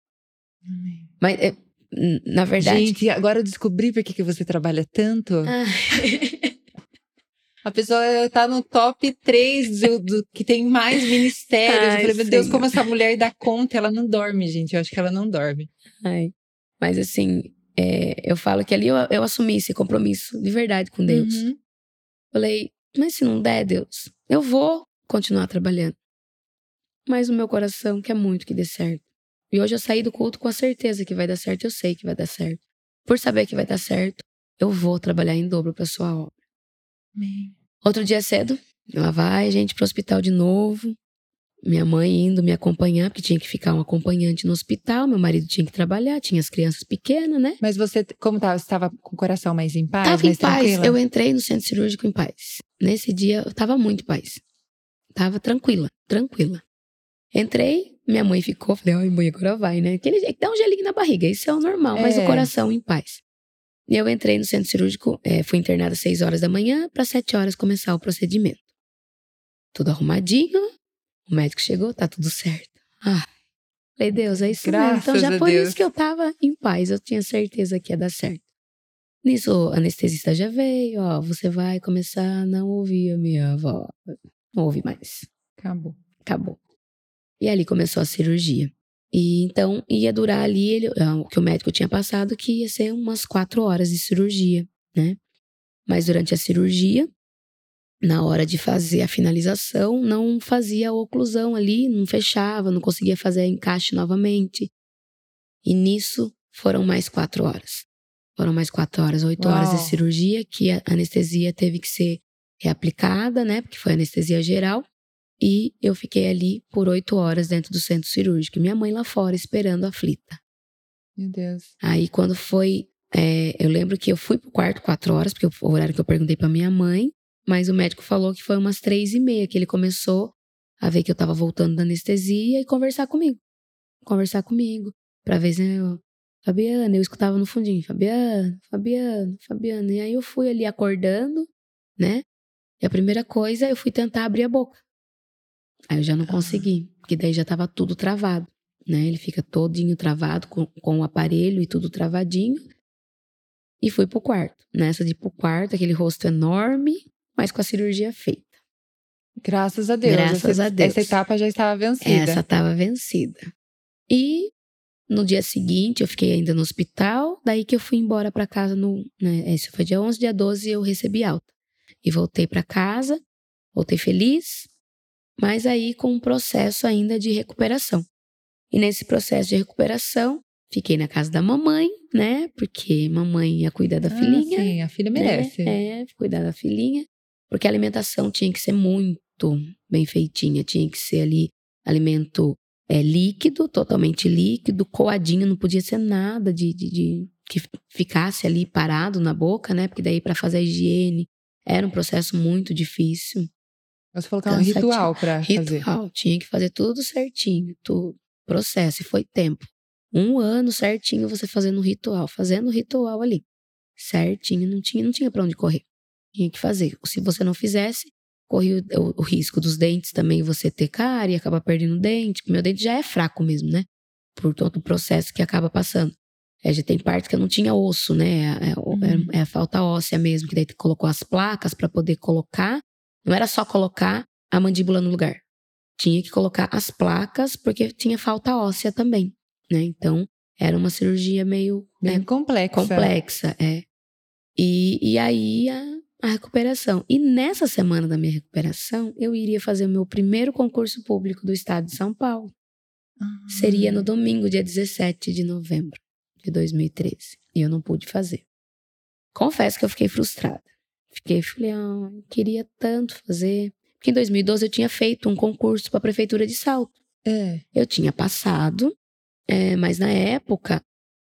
Amém. Mas, é, na verdade. Gente, agora eu descobri por que que você trabalha tanto. Ah, [laughs] A pessoa tá no top 3 do, do- que tem mais ministérios. Ai, eu falei, meu Deus, como essa mulher dá conta? Ela não dorme, gente. Eu acho que ela não dorme. Ai. Mas assim, é, eu falo que ali eu, eu assumi esse compromisso de verdade com Deus. Uhum. Falei, mas se não der, Deus, eu vou continuar trabalhando. Mas o meu coração quer muito que dê certo. E hoje eu saí do culto com a certeza que vai dar certo, eu sei que vai dar certo. Por saber que vai dar certo, eu vou trabalhar em dobro para sua obra. Amém. Outro dia cedo, ela vai, a gente, pro hospital de novo. Minha mãe indo me acompanhar, porque tinha que ficar um acompanhante no hospital. Meu marido tinha que trabalhar, tinha as crianças pequenas, né? Mas você, como tava? Você estava com o coração mais em paz? Tava em paz. tranquila? Eu entrei no centro cirúrgico em paz. Nesse dia, eu tava muito em paz. Tava tranquila, tranquila. Entrei, minha mãe ficou, falei, ai, mãe, agora vai, né? Aquele dá um gelinho na barriga, isso é o normal, mas É. o coração em paz. E eu entrei no centro cirúrgico, eh, fui internada às 6 horas da manhã, para 7 horas começar o procedimento. Tudo arrumadinho, o médico chegou, tá tudo certo. Ah, falei, Deus, é isso mesmo. Então Graças já por Deus. isso que eu tava em paz, eu tinha certeza que ia dar certo. Nisso, o anestesista já veio, ó, você vai começar a não ouvir a minha voz. Não ouve mais. Acabou. Acabou. E ali começou a cirurgia. E então ia durar ali ele, ah, o que o médico tinha passado, que ia ser umas quatro horas de cirurgia, né? Mas durante a cirurgia, na hora de fazer a finalização, não fazia a oclusão ali, não fechava, não conseguia fazer encaixe novamente. E nisso foram mais quatro horas. Foram mais quatro horas, oito Uau. horas de cirurgia, que a anestesia teve que ser reaplicada, né? Porque foi anestesia geral. E eu fiquei ali por oito horas dentro do centro cirúrgico. Minha mãe lá fora esperando aflita. Meu Deus. Aí quando foi. é, eu lembro que eu fui pro quarto quatro horas, porque foi o horário que eu perguntei pra minha mãe. Mas o médico falou que foi umas três e meia que ele começou a ver que eu tava voltando da anestesia e conversar comigo. Conversar comigo. Pra ver se eu. Fabiana, eu escutava no fundinho, Fabiana, Fabiana, Fabiana. E aí eu fui ali acordando, né? E a primeira coisa, eu fui tentar abrir a boca. Aí eu já não consegui, porque daí já tava tudo travado, né? Ele fica todinho travado, com, com o aparelho e tudo travadinho. E fui pro quarto. Nessa de ir pro quarto, aquele rosto enorme, mas com a cirurgia feita. Graças a Deus. Graças essa, a Deus. Essa etapa já estava vencida. Essa tava vencida. E no dia seguinte, eu fiquei ainda no hospital, daí que eu fui embora para casa no, né, esse foi dia 11, dia 12 eu recebi alta. E voltei para casa, voltei feliz, mas aí com um processo ainda de recuperação. E nesse processo de recuperação, fiquei na casa da mamãe, né? Porque mamãe ia cuidar da Ah, filhinha. Sim, a filha né? merece. É, cuidar da filhinha. Porque a alimentação tinha que ser muito bem feitinha. Tinha que ser ali alimento é, líquido, totalmente líquido, coadinho, não podia ser nada de, de, de- que ficasse ali parado na boca, né? Porque daí para fazer a higiene era um processo muito difícil. Você falou que é um ritual pra fazer. Ritual, tinha que fazer tudo certinho, tudo. Processo, e foi tempo. Um ano certinho você fazendo o ritual, fazendo o ritual ali. Certinho, não tinha, não tinha para onde correr. Tinha que fazer. Se você não fizesse, corria o, o- o risco dos dentes também você ter cárie e acabar perdendo o dente. Meu dente já é fraco mesmo, né? Por todo o processo que acaba passando. É, já tem parte que eu não tinha osso, né? É, é, o- Uhum. é a falta óssea mesmo, que daí colocou as placas para poder colocar. Não era só colocar a mandíbula no lugar. Tinha que colocar as placas, porque tinha falta óssea também, né? Então, era uma cirurgia meio né, Bem complexa. complexa, é. E, e aí a, a recuperação. E nessa semana da minha recuperação, eu iria fazer o meu primeiro concurso público do estado de São Paulo. Ah. Seria no domingo, dia 17 de novembro de 2013. E eu não pude fazer. Confesso que eu fiquei frustrada. Fiquei, falei, ah, queria tanto fazer. Porque em 2012 eu tinha feito um concurso para a prefeitura de Salto. É. Eu tinha passado, é, mas na época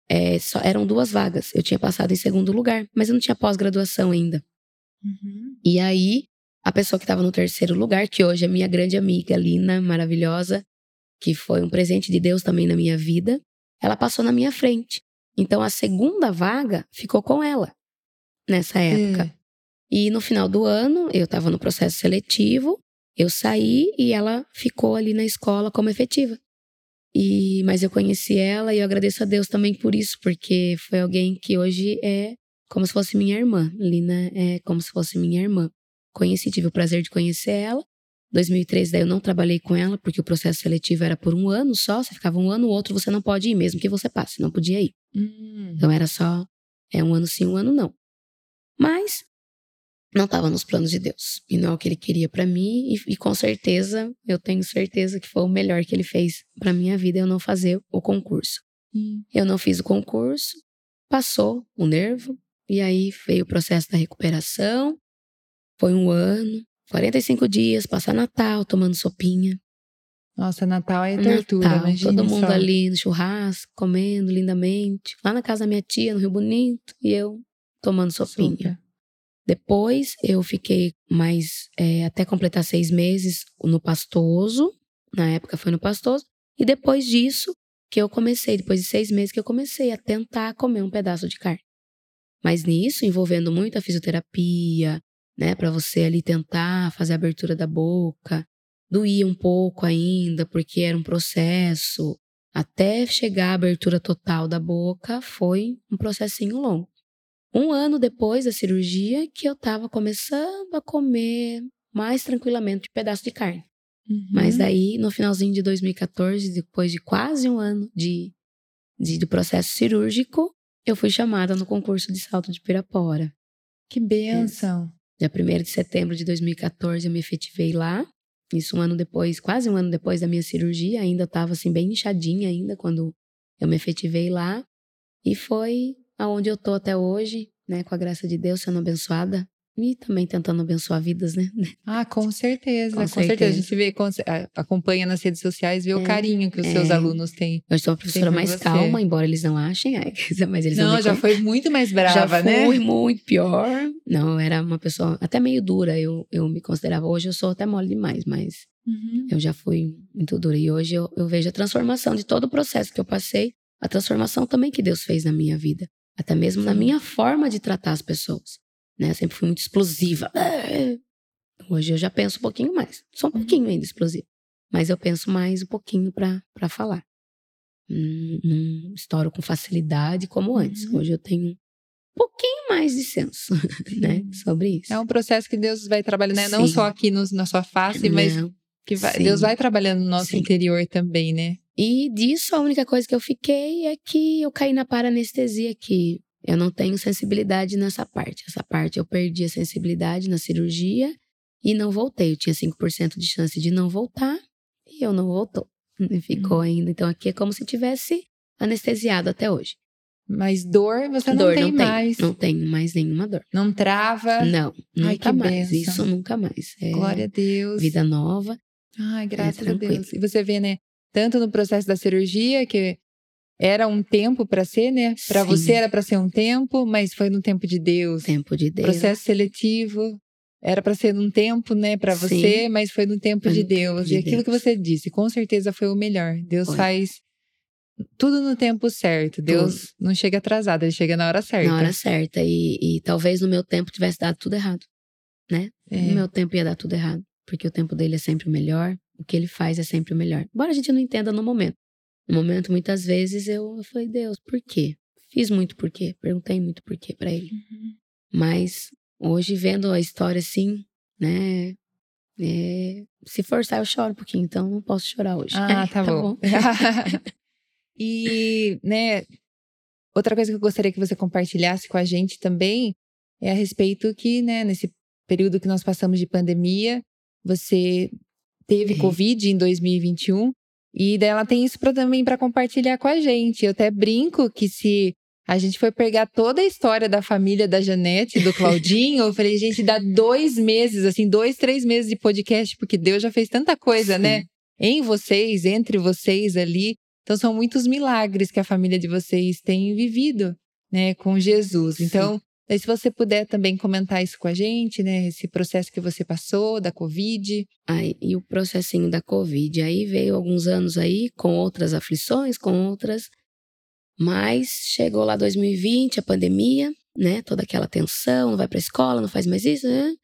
é, só eram duas vagas. Eu tinha passado em segundo lugar, mas eu não tinha pós-graduação ainda. Uhum. E aí, a pessoa que estava no terceiro lugar, que hoje é minha grande amiga, Lina, maravilhosa, que foi um presente de Deus também na minha vida, ela passou na minha frente. Então, a segunda vaga ficou com ela nessa época. É. E no final do ano, eu estava no processo seletivo, eu saí e ela ficou ali na escola como efetiva. E, mas eu conheci ela e eu agradeço a Deus também por isso, porque foi alguém que hoje é como se fosse minha irmã. Lina é como se fosse minha irmã. Conheci, tive o prazer de conhecer ela. 2013, daí eu não trabalhei com ela, porque o processo seletivo era por um ano só. Você ficava um ano, o outro você não pode ir, mesmo que você passe, não podia ir. Hum. Então era só é um ano sim, um ano não. Mas não estava nos planos de Deus. E não é o que ele queria para mim. E, e, com certeza, eu tenho certeza que foi o melhor que ele fez para minha vida eu não fazer o concurso. Hum. Eu não fiz o concurso, passou o nervo, e aí veio o processo da recuperação. Foi um ano, 45 dias, passar Natal tomando sopinha. Nossa, Natal é tortura, Natal, imagina todo mundo só. ali no churrasco, comendo lindamente. Lá na casa da minha tia, no Rio Bonito, e eu tomando sopinha. Super. Depois eu fiquei mais é, até completar seis meses no Pastoso. Na época foi no Pastoso. E depois disso que eu comecei, depois de seis meses que eu comecei a tentar comer um pedaço de carne. Mas nisso, envolvendo muito a fisioterapia, né, para você ali tentar fazer a abertura da boca, doía um pouco ainda, porque era um processo. Até chegar à abertura total da boca, foi um processinho longo. Um ano depois da cirurgia, que eu estava começando a comer mais tranquilamente um pedaço de carne. Uhum. Mas daí, no finalzinho de 2014, depois de quase um ano de, de, do processo cirúrgico, eu fui chamada no concurso de salto de Pirapora. Que benção. Dia 1 de setembro de 2014, eu me efetivei lá. Isso um ano depois, quase um ano depois da minha cirurgia, ainda estava assim bem inchadinha ainda quando eu me efetivei lá. E foi aonde eu tô até hoje, né, com a graça de Deus, sendo abençoada e também tentando abençoar vidas, né? [laughs] Ah, com certeza, Com com, certeza. certeza. A gente vê, a- acompanha nas redes sociais, vê É, o carinho que os seus é. alunos têm. Eu sou uma professora mais você. calma, embora eles não achem, [laughs] ai, mas eles Não, me já foi muito mais [laughs] brava, já né? fui muito pior. Não, eu era uma pessoa até meio dura, eu, eu me considerava. Hoje eu sou até mole demais, mas Uhum. eu já fui muito dura. E hoje eu, eu vejo a transformação de todo o processo que eu passei, a transformação também que Deus fez na minha vida. Até mesmo na Sim. minha forma de tratar as pessoas. Né? Eu sempre fui muito explosiva. Hoje eu já penso um pouquinho mais. Sou um Uhum. pouquinho ainda explosiva. Mas eu penso mais um pouquinho pra falar. Não, não estouro com facilidade como antes. Uhum. Hoje eu tenho um pouquinho mais de senso, [laughs] né? Sobre isso. É um processo que Deus vai trabalhando, né? Não só aqui no- na sua face, mas Não. que vai-. Deus vai trabalhando no nosso Sim. interior também, né? E disso, a única coisa que eu fiquei é que eu caí na paranestesia, que eu não tenho sensibilidade nessa parte. Essa parte eu perdi a sensibilidade na cirurgia e não voltei. Eu tinha 5% de chance de não voltar e eu não voltou. [laughs] E ficou ainda. Então aqui é como se tivesse anestesiado até hoje. Mas dor você não dor tem não mais. tenho. Não tenho mais nenhuma dor. Não trava. Não, Ai, nunca que mais. bênção. Isso nunca mais. É Glória a Deus. vida nova. Ai, graças a tranquilo. Deus. E você vê, né? Tanto no processo da cirurgia, que era um tempo para ser, né? Para você era para ser um tempo, mas foi no tempo de Deus. Tempo de Deus. Processo seletivo era para ser num tempo, né, para Sim. você, mas foi no tempo de Deus. de e aquilo Deus. que você disse, com certeza foi o melhor. Deus Foi. faz tudo no tempo certo. Deus não chega atrasado, ele chega na hora certa. Na hora certa. E, e talvez no meu tempo tivesse dado tudo errado. É. No meu tempo ia dar tudo errado. Porque o tempo dele é sempre o melhor. O que ele faz é sempre o melhor. Embora a gente não entenda no momento. No momento, muitas vezes, eu, eu falei, Deus, por quê? Fiz muito por quê. Perguntei muito por quê pra ele. Uhum. Mas hoje, vendo a história assim, né? é, se forçar, eu choro um pouquinho. Então, não posso chorar hoje. Ah, [laughs] tá, bom. [laughs] e, né, outra coisa que eu gostaria que você compartilhasse com a gente também é a respeito que, né, nesse período que nós passamos de pandemia, você teve É. Covid em 2021 e daí ela tem isso pra, também para compartilhar com a gente. Eu até brinco que se a gente for pegar toda a história da família da Janete, do Claudinho, eu falei, gente, dá dois meses, assim, dois, três meses de podcast, porque Deus já fez tanta coisa, Sim. né? Em vocês, entre vocês ali. Então, são muitos milagres que a família de vocês tem vivido, né, com Jesus. Sim. Daí, se você puder também comentar isso com a gente, né, esse processo que você passou da Covid. Aí, e o processinho da Covid. Aí veio alguns anos aí com outras aflições, com outras. Mas chegou lá 2020, a pandemia, né? Toda aquela tensão, não vai pra escola, não faz mais isso, né?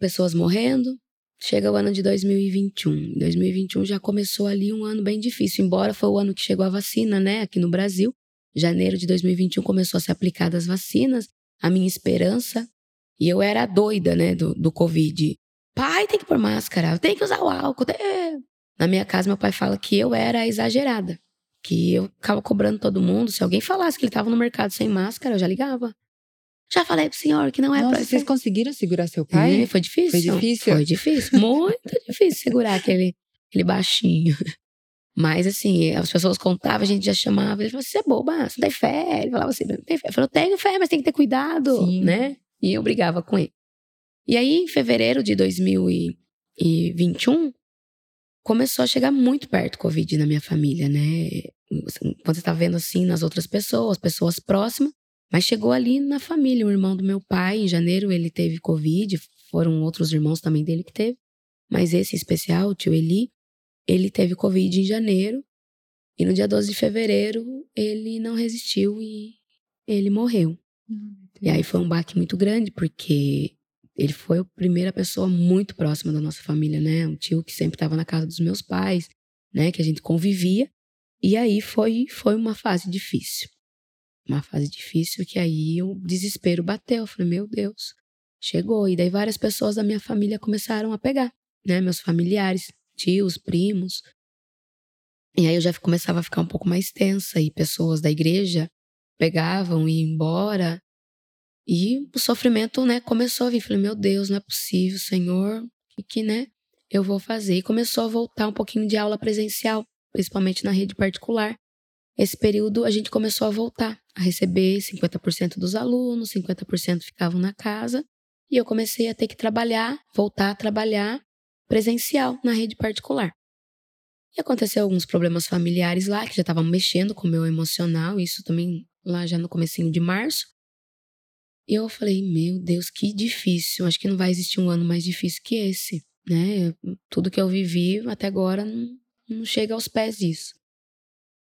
Pessoas morrendo. Chega o ano de 2021. Em 2021 já começou ali um ano bem difícil, embora foi o ano que chegou a vacina, né? Aqui no Brasil. Janeiro de 2021 começou a ser aplicadas as vacinas. A minha esperança. E eu era doida, né? Do, do Covid pai tem que pôr máscara, tem que usar o álcool. é. Na minha casa, meu pai fala que eu era exagerada. Que eu ficava cobrando todo mundo. Se alguém falasse que ele estava no mercado sem máscara, eu já ligava. Já falei pro senhor que não é Nossa, pra... vocês conseguiram segurar seu pai? É, foi difícil. Foi difícil? Foi difícil. Muito difícil segurar aquele, aquele baixinho. Mas assim, as pessoas contavam, a gente já chamava. Ele falou: Você é boba, você não tem fé. Ele falava assim: Não tem fé. Eu falei: tenho fé, mas tem que ter cuidado, Sim. né? E eu brigava com ele. E aí, em fevereiro de 2021, começou a chegar muito perto o Covid na minha família, né? Quando você tá vendo assim nas outras pessoas, pessoas próximas, mas chegou ali na família. O irmão do meu pai, em janeiro, ele teve Covid, foram outros irmãos também dele que teve. Mas esse especial, o tio Eli, ele teve Covid em janeiro. E no dia 12 de fevereiro, ele não resistiu e ele morreu. E aí foi um baque muito grande, porque ele foi a primeira pessoa muito próxima da nossa família, né? Um tio que sempre estava na casa dos meus pais, né? Que a gente convivia. E aí foi, foi uma fase difícil. Uma fase difícil que aí o desespero bateu. Eu falei, meu Deus, chegou. E daí várias pessoas da minha família começaram a pegar. né? Meus familiares, tios, primos. E aí eu já começava a ficar um pouco mais tensa e pessoas da igreja pegavam e iam embora. E o sofrimento, né, começou a vir. Falei, meu Deus, não é possível, Senhor, o que, que, né, eu vou fazer? E começou a voltar um pouquinho de aula presencial, principalmente na rede particular. Esse período a gente começou a voltar, a receber 50% dos alunos, 50% ficavam na casa. E eu comecei a ter que trabalhar, voltar a trabalhar presencial na rede particular. E aconteceu alguns problemas familiares lá, que já estavam mexendo com o meu emocional, isso também lá já no comecinho de março. E eu falei, meu Deus, que difícil. Acho que não vai existir um ano mais difícil que esse, né? Tudo que eu vivi até agora não, não chega aos pés disso.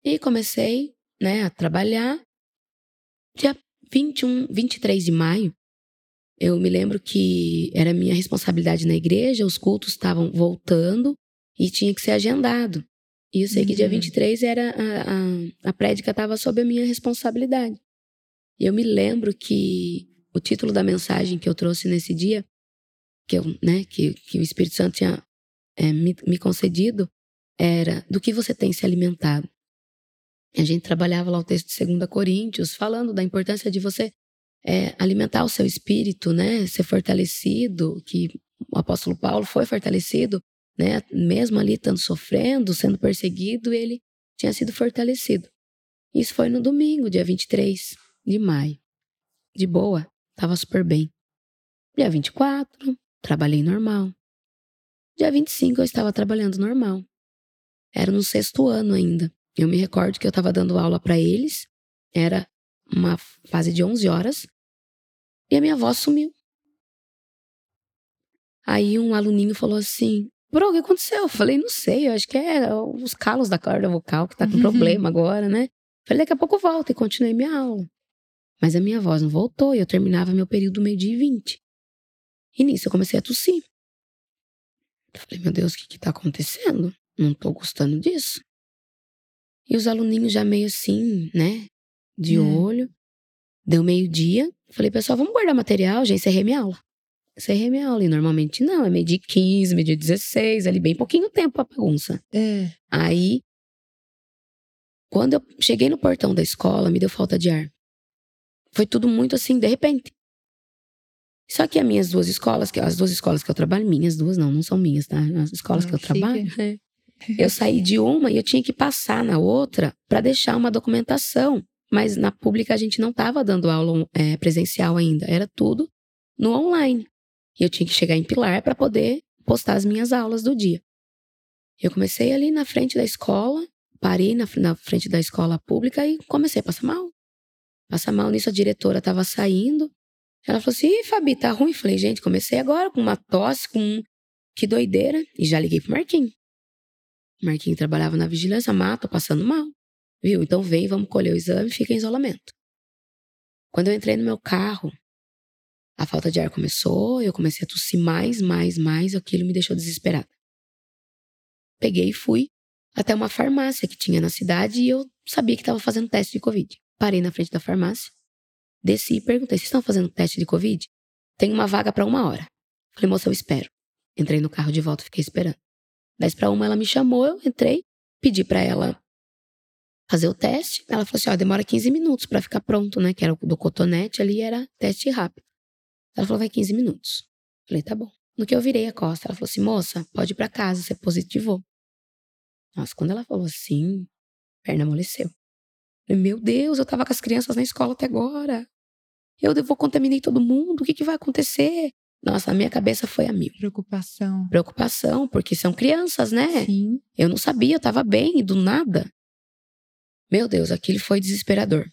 E comecei, né, a trabalhar. Dia 21, 23 de maio, eu me lembro que era minha responsabilidade na igreja, os cultos estavam voltando e tinha que ser agendado. E eu sei que dia 23 uhum. era a, a, a prédica estava sob a minha responsabilidade. E eu me lembro que o título da mensagem que eu trouxe nesse dia, que, eu, né, que, que o Espírito Santo tinha é, me, me concedido, era do que você tem se alimentado. A gente trabalhava lá o texto de 2 Coríntios, falando da importância de você é, alimentar o seu espírito, né? Ser fortalecido, que o apóstolo Paulo foi fortalecido, né? Mesmo ali estando sofrendo, sendo perseguido, ele tinha sido fortalecido. Isso foi no domingo, dia 23 de maio. De boa, tava super bem. Dia 24, trabalhei normal. Dia 25 eu estava trabalhando normal. Era no sexto ano ainda. Eu me recordo que eu estava dando aula para eles. Era uma fase de 11 horas. E a minha voz sumiu. Aí um aluninho falou assim: Bro, o que aconteceu? Eu falei, não sei, eu acho que é os calos da corda vocal que tá com uhum. problema agora, né? Falei, daqui a pouco eu volto e continuei minha aula. Mas a minha voz não voltou e eu terminava meu período meio-dia e vinte. E nisso eu comecei a tossir. Eu falei, meu Deus, o que que tá acontecendo? Não tô gostando disso. E os aluninhos já meio assim, né? De hum. olho. Deu meio-dia. Falei, pessoal, vamos guardar material, já encerrei minha aula. Encerrei minha aula. E normalmente não, é meio dia 15, meio dia 16, ali bem pouquinho tempo pra bagunça. É. Aí, quando eu cheguei no portão da escola, me deu falta de ar. Foi tudo muito assim, de repente. Só que as minhas duas escolas, que as duas escolas que eu trabalho, minhas duas não, não são minhas, tá? As escolas que eu chique. trabalho, [laughs] é. eu saí de uma e eu tinha que passar na outra para deixar uma documentação. Mas na pública a gente não estava dando aula é, presencial ainda, era tudo no online. E eu tinha que chegar em Pilar para poder postar as minhas aulas do dia. Eu comecei ali na frente da escola, parei na, na frente da escola pública e comecei a passar mal. Passa mal nisso, a diretora tava saindo. Ela falou assim: Ih, Fabi, tá ruim? Falei, gente, comecei agora com uma tosse, com. Que doideira. E já liguei pro Marquinhos. Marquinhos trabalhava na vigilância, mato, passando mal. Viu? Então vem, vamos colher o exame fica em isolamento. Quando eu entrei no meu carro, a falta de ar começou, eu comecei a tossir mais, mais, mais, aquilo me deixou desesperada. Peguei e fui até uma farmácia que tinha na cidade e eu sabia que estava fazendo teste de Covid. Parei na frente da farmácia, desci e perguntei: vocês estão fazendo teste de Covid? Tem uma vaga para uma hora. Falei, moça, eu espero. Entrei no carro de volta fiquei esperando. Dez para uma, ela me chamou, eu entrei, pedi para ela fazer o teste. Ela falou assim: ó, demora 15 minutos para ficar pronto, né? Que era do cotonete ali, era teste rápido. Ela falou: vai 15 minutos. Falei: tá bom. No que eu virei a costa, ela falou assim: moça, pode ir para casa, você positivou. Nossa, quando ela falou assim, a perna amoleceu. Meu Deus, eu tava com as crianças na escola até agora. Eu vou contaminei todo mundo, o que, que vai acontecer? Nossa, a minha cabeça foi a mil. Preocupação. Preocupação, porque são crianças, né? Sim. Eu não sabia, eu tava bem, e do nada. Meu Deus, aquilo foi desesperador.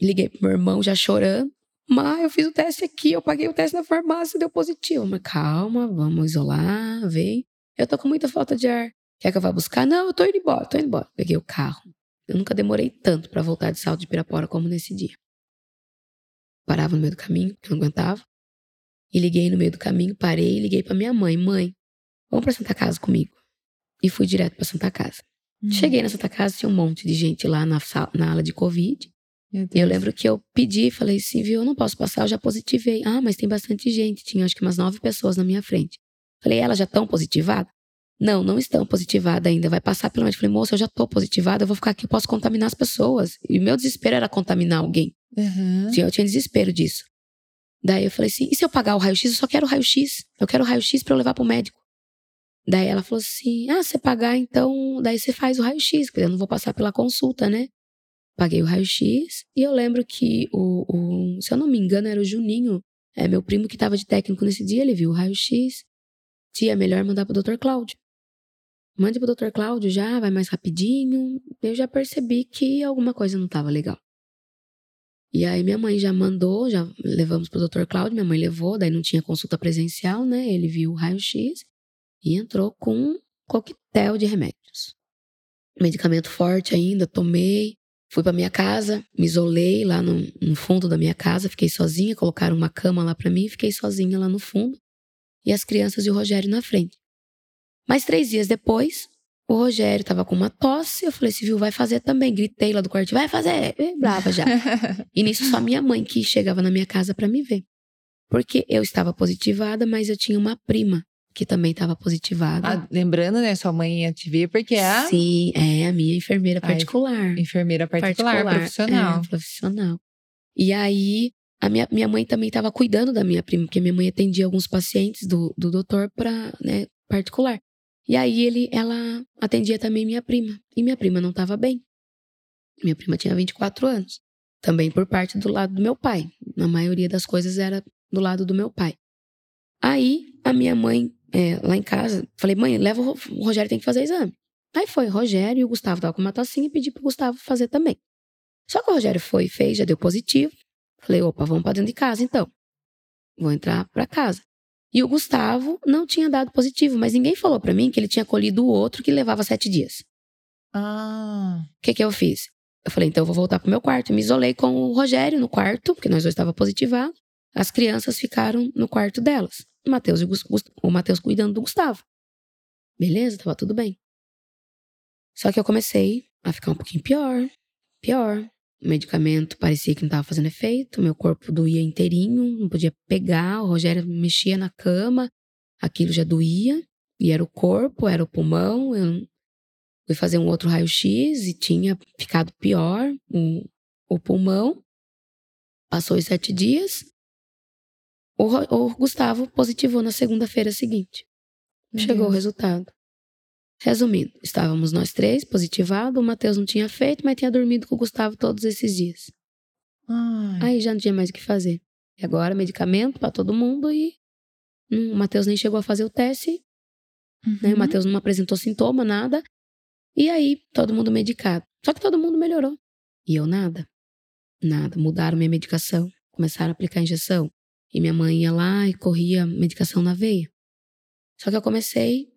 Liguei pro meu irmão já chorando. Mas eu fiz o teste aqui, eu paguei o teste na farmácia, deu positivo. Mas calma, vamos isolar, vem. Eu tô com muita falta de ar. Quer que eu vá buscar? Não, eu tô indo embora, tô indo embora. Peguei o carro, eu nunca demorei tanto para voltar de salto de Pirapora como nesse dia. Parava no meio do caminho, porque não aguentava. E liguei no meio do caminho, parei e liguei para minha mãe. Mãe, vamos pra Santa Casa comigo. E fui direto para Santa Casa. Hum. Cheguei na Santa Casa, tinha um monte de gente lá na, sala, na ala de Covid. E eu lembro que eu pedi, falei assim, viu, eu não posso passar, eu já positivei. Ah, mas tem bastante gente. Tinha acho que umas nove pessoas na minha frente. Falei, elas já estão positivadas? Não, não estão positivadas ainda. Vai passar pelo médico. Falei, moça, eu já tô positivada, eu vou ficar aqui, eu posso contaminar as pessoas. E meu desespero era contaminar alguém. Uhum. Eu tinha desespero disso. Daí eu falei assim: e se eu pagar o raio-x? Eu só quero o raio-x. Eu quero o raio-x para eu levar pro médico. Daí ela falou assim: ah, você pagar, então. Daí você faz o raio-x, porque eu não vou passar pela consulta, né? Paguei o raio-x e eu lembro que o, o, se eu não me engano, era o Juninho, é meu primo que estava de técnico nesse dia, ele viu o raio-x. Tia, é melhor mandar pro Dr. Cláudio. Mande pro Dr. Cláudio já, vai mais rapidinho. Eu já percebi que alguma coisa não estava legal. E aí minha mãe já mandou, já levamos pro Dr. Cláudio, minha mãe levou, daí não tinha consulta presencial, né? Ele viu o raio-x e entrou com um coquetel de remédios. Medicamento forte ainda, tomei. Fui para minha casa, me isolei lá no, no, fundo da minha casa, fiquei sozinha, colocaram uma cama lá para mim, fiquei sozinha lá no fundo. E as crianças e o Rogério na frente. Mas três dias depois, o Rogério tava com uma tosse, eu falei, viu, vai fazer também. Gritei lá do quarto, vai fazer, brava já. [laughs] e nisso só minha mãe que chegava na minha casa para me ver. Porque eu estava positivada, mas eu tinha uma prima que também estava positivada. Ah, lembrando, né, sua mãe ia te ver porque é a... Sim, é a minha enfermeira particular. A enfermeira particular, particular profissional. É, profissional. E aí, a minha, minha mãe também estava cuidando da minha prima, porque minha mãe atendia alguns pacientes do, do doutor para, né, particular. E aí ele, ela atendia também minha prima. E minha prima não estava bem. Minha prima tinha 24 anos. Também por parte do lado do meu pai. Na maioria das coisas era do lado do meu pai. Aí a minha mãe, é, lá em casa, falei, mãe, leva o, o Rogério tem que fazer exame. Aí foi, Rogério e o Gustavo estavam com uma tocinha e pedi pro Gustavo fazer também. Só que o Rogério foi, fez, já deu positivo. Falei, opa, vamos para dentro de casa então. Vou entrar para casa. E o Gustavo não tinha dado positivo, mas ninguém falou para mim que ele tinha colhido o outro que levava sete dias. Ah. O que que eu fiz? Eu falei, então eu vou voltar pro meu quarto. me isolei com o Rogério no quarto, porque nós dois estávamos positivados. As crianças ficaram no quarto delas. Matheus, o Matheus cuidando do Gustavo. Beleza, tava tudo bem. Só que eu comecei a ficar um pouquinho pior, pior. O medicamento parecia que não estava fazendo efeito, meu corpo doía inteirinho, não podia pegar, o Rogério mexia na cama, aquilo já doía, e era o corpo, era o pulmão. Eu fui fazer um outro raio-x e tinha ficado pior o, o pulmão. Passou os sete dias. O, o Gustavo positivou na segunda-feira seguinte. Chegou Deus. o resultado. Resumindo, estávamos nós três positivados, o Matheus não tinha feito, mas tinha dormido com o Gustavo todos esses dias. Ai. Aí já não tinha mais o que fazer. E agora, medicamento para todo mundo e hum, o Matheus nem chegou a fazer o teste. Uhum. Né? O uhum. Matheus não apresentou sintoma, nada. E aí, todo mundo medicado. Só que todo mundo melhorou. E eu nada. Nada. Mudaram minha medicação. Começaram a aplicar injeção. E minha mãe ia lá e corria medicação na veia. Só que eu comecei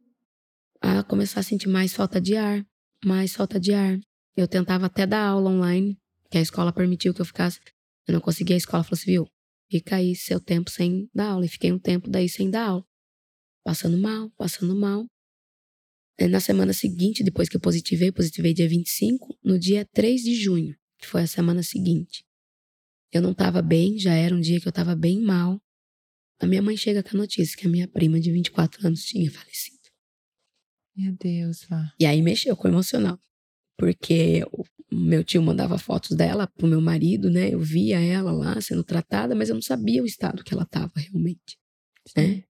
a começar a sentir mais falta de ar, mais falta de ar. Eu tentava até dar aula online, que a escola permitiu que eu ficasse. Eu não conseguia, a escola falou assim, viu, fica aí seu tempo sem dar aula. E fiquei um tempo daí sem dar aula. Passando mal, passando mal. E na semana seguinte, depois que eu positivei, positivei dia 25, no dia 3 de junho, que foi a semana seguinte. Eu não estava bem, já era um dia que eu estava bem mal. A minha mãe chega com a notícia que a minha prima de 24 anos tinha falecido. Meu Deus, Vá. E aí mexeu com o emocional. Porque o meu tio mandava fotos dela pro meu marido, né? Eu via ela lá sendo tratada, mas eu não sabia o estado que ela estava realmente. Né?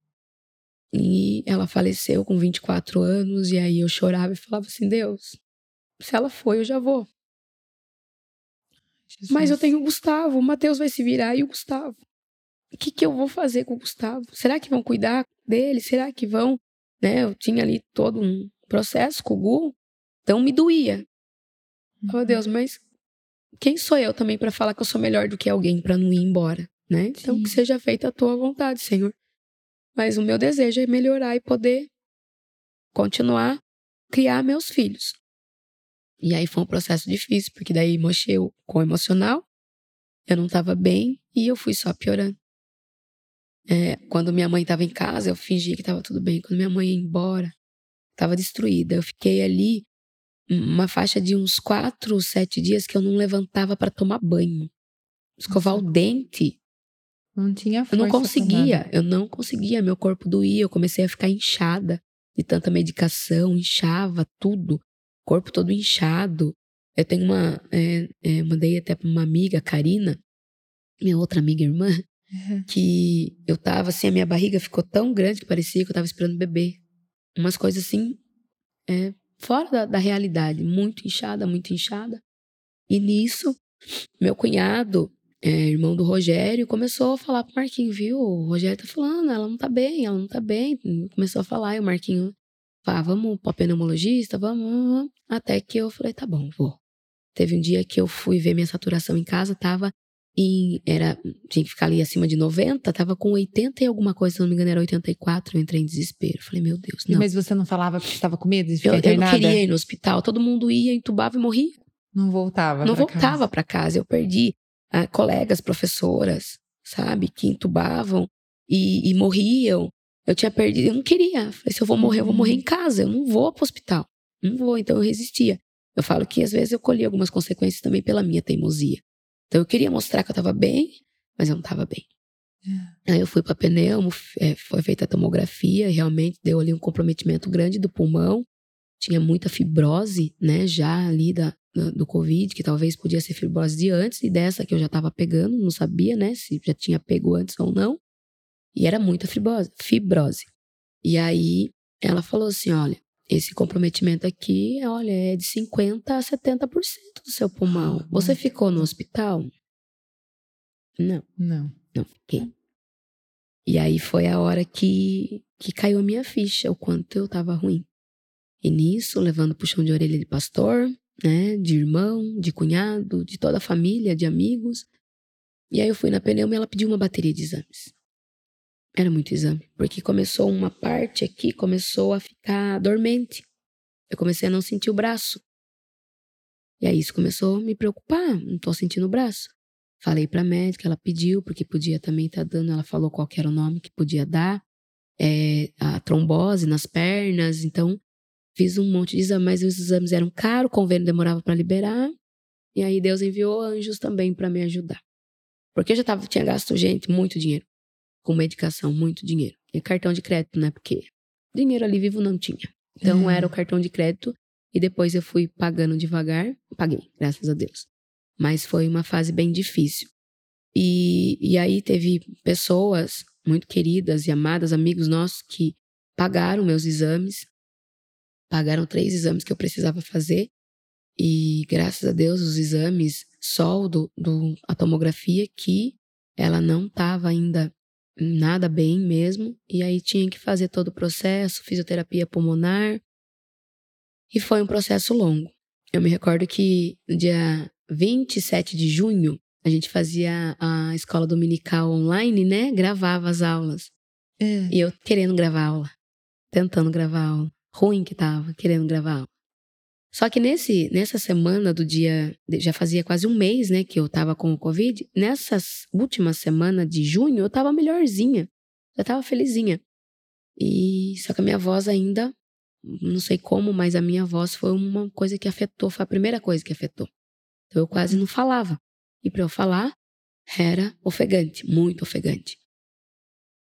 E ela faleceu com 24 anos, e aí eu chorava e falava assim: Deus, se ela foi, eu já vou. Jesus. Mas eu tenho o Gustavo, o Matheus vai se virar e o Gustavo. O que, que eu vou fazer com o Gustavo? Será que vão cuidar dele? Será que vão né? Eu tinha ali todo um processo com o Gu, então me doía. Oh, Deus, mas quem sou eu também para falar que eu sou melhor do que alguém para não ir embora, né? Então Sim. que seja feita a tua vontade, Senhor. Mas o meu desejo é melhorar e poder continuar criar meus filhos. E aí foi um processo difícil, porque daí mexeu com o emocional, eu não estava bem e eu fui só piorando. É, quando minha mãe estava em casa, eu fingi que estava tudo bem. Quando minha mãe ia embora, estava destruída. Eu fiquei ali uma faixa de uns quatro, sete dias que eu não levantava para tomar banho. Escovar Nossa. o dente. Não tinha força. Eu não conseguia, eu não conseguia. Meu corpo doía, eu comecei a ficar inchada de tanta medicação, inchava tudo, corpo todo inchado. Eu tenho uma, é, é, mandei até para uma amiga, Karina, minha outra amiga irmã, uhum. que eu tava assim, a minha barriga ficou tão grande que parecia que eu tava esperando beber. Umas coisas assim, é, fora da, da realidade, muito inchada, muito inchada. E nisso, meu cunhado, é, irmão do Rogério, começou a falar pro Marquinho, viu? O Rogério tá falando, ela não tá bem, ela não tá bem. Começou a falar, e o Marquinho, ah, vamos pro pneumologista, vamos, vamos. Até que eu falei, tá bom, vou. Teve um dia que eu fui ver minha saturação em casa, tava em. Era, tinha que ficar ali acima de 90, tava com 80 e alguma coisa, se não me engano, era 84. Eu entrei em desespero. Falei, meu Deus, não. Mas você não falava porque estava com medo de ficar eu, internada? Eu não queria ir no hospital. Todo mundo ia, entubava e morria. Não voltava. Não voltava para casa. Eu perdi ah, colegas, professoras, sabe, que entubavam e, e, morriam. Eu tinha perdido, eu não queria. Falei, se eu vou morrer, eu vou morrer em uhum. casa. Eu não vou pro hospital. Não vou. Então eu resistia. Eu falo que às vezes eu colhi algumas consequências também pela minha teimosia. Então eu queria mostrar que eu estava bem, mas eu não estava bem. É. Aí eu fui para pneumo, é, foi feita a tomografia, realmente deu ali um comprometimento grande do pulmão. Tinha muita fibrose, né, já ali da, do, Covid, que talvez podia ser fibrose de antes, e dessa que eu já estava pegando, não sabia, né, se já tinha pego antes ou não. E era muita fibrose, fibrose. E aí ela falou assim: olha, esse comprometimento aqui, olha, é de 50% a 70% do seu pulmão. Você ficou no hospital? Não. Não. Não fiquei. E aí foi a hora que, que caiu a minha ficha, o quanto eu tava ruim. E nisso, levando puxão de orelha de pastor, né, de irmão, de cunhado, de toda a família, de amigos. E aí eu fui na pneu e ela pediu uma bateria de exames. Era muito exame, porque começou uma parte aqui, começou a ficar dormente. Eu comecei a não sentir o braço. E aí isso começou a me preocupar, não tô sentindo o braço. Falei pra médica, ela pediu, porque podia também estar tá dando, ela falou qual era o nome que podia dar, é, a trombose nas pernas, então fiz um monte de exames, mas os exames eram caros, o convênio demorava para liberar, e aí Deus enviou anjos também para me ajudar. Porque eu já tava, tinha gasto, gente, muito dinheiro com medicação, muito dinheiro. E cartão de crédito, né? Porque dinheiro ali vivo não tinha. Então uhum. era o cartão de crédito e depois eu fui pagando devagar. Paguei, graças a Deus. Mas foi uma fase bem difícil. E, e aí teve pessoas muito queridas e amadas, amigos nossos, que pagaram meus exames. Pagaram três exames que eu precisava fazer. E graças a Deus, os exames, só do, do a tomografia, que ela não estava ainda nada bem mesmo. E aí tinha que fazer todo o processo, fisioterapia pulmonar. E foi um processo longo. Eu me recordo que no dia 27 de junho, a gente fazia a escola dominical online, né? Gravava as aulas. É. E eu querendo gravar aula. Tentando gravar aula. Ruim que tava, querendo gravar aula. Só que nesse, nessa semana do dia, já fazia quase um mês, né, que eu tava com o Covid. Nessas últimas semanas de junho, eu tava melhorzinha. Já tava felizinha. E só que a minha voz ainda, não sei como, mas a minha voz foi uma coisa que afetou, foi a primeira coisa que afetou. Então eu quase não falava. E para eu falar, era ofegante, muito ofegante.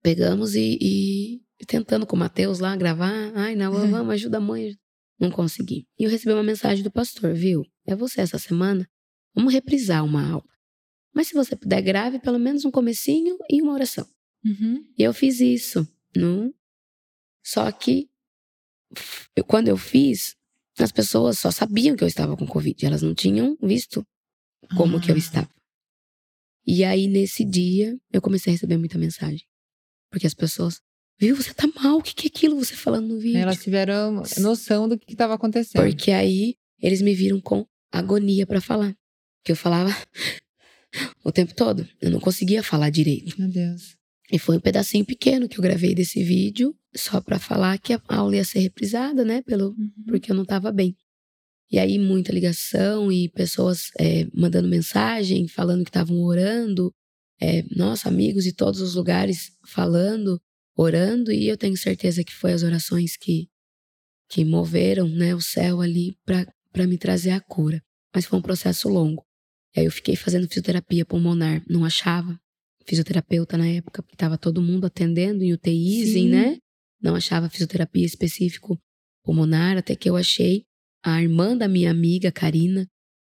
Pegamos e, e, e tentando com o Matheus lá gravar. Ai, não, vamos, ajuda a mãe. Não consegui. E eu recebi uma mensagem do pastor, viu? É você essa semana? Vamos reprisar uma aula. Mas se você puder, grave pelo menos um comecinho e uma oração. Uhum. E eu fiz isso. Não? Só que eu, quando eu fiz, as pessoas só sabiam que eu estava com Covid. Elas não tinham visto como que eu ah. estava. E aí, nesse dia, eu comecei a receber muita mensagem. Porque as pessoas Viu, você tá mal, o que, que é aquilo você falando no vídeo? Elas tiveram noção do que estava acontecendo. Porque aí eles me viram com agonia para falar. Que eu falava [laughs] o tempo todo. Eu não conseguia falar direito. Meu Deus. E foi um pedacinho pequeno que eu gravei desse vídeo, só para falar que a aula ia ser reprisada, né? Pelo, uhum. Porque eu não tava bem. E aí, muita ligação e pessoas é, mandando mensagem, falando que estavam orando. É, nossa, amigos de todos os lugares falando orando e eu tenho certeza que foi as orações que que moveram, né, o céu ali para me trazer a cura. Mas foi um processo longo. E aí eu fiquei fazendo fisioterapia pulmonar, não achava. fisioterapeuta na época, porque estava todo mundo atendendo em UTIs, Sim. né? Não achava fisioterapia específico pulmonar, até que eu achei a irmã da minha amiga, Karina,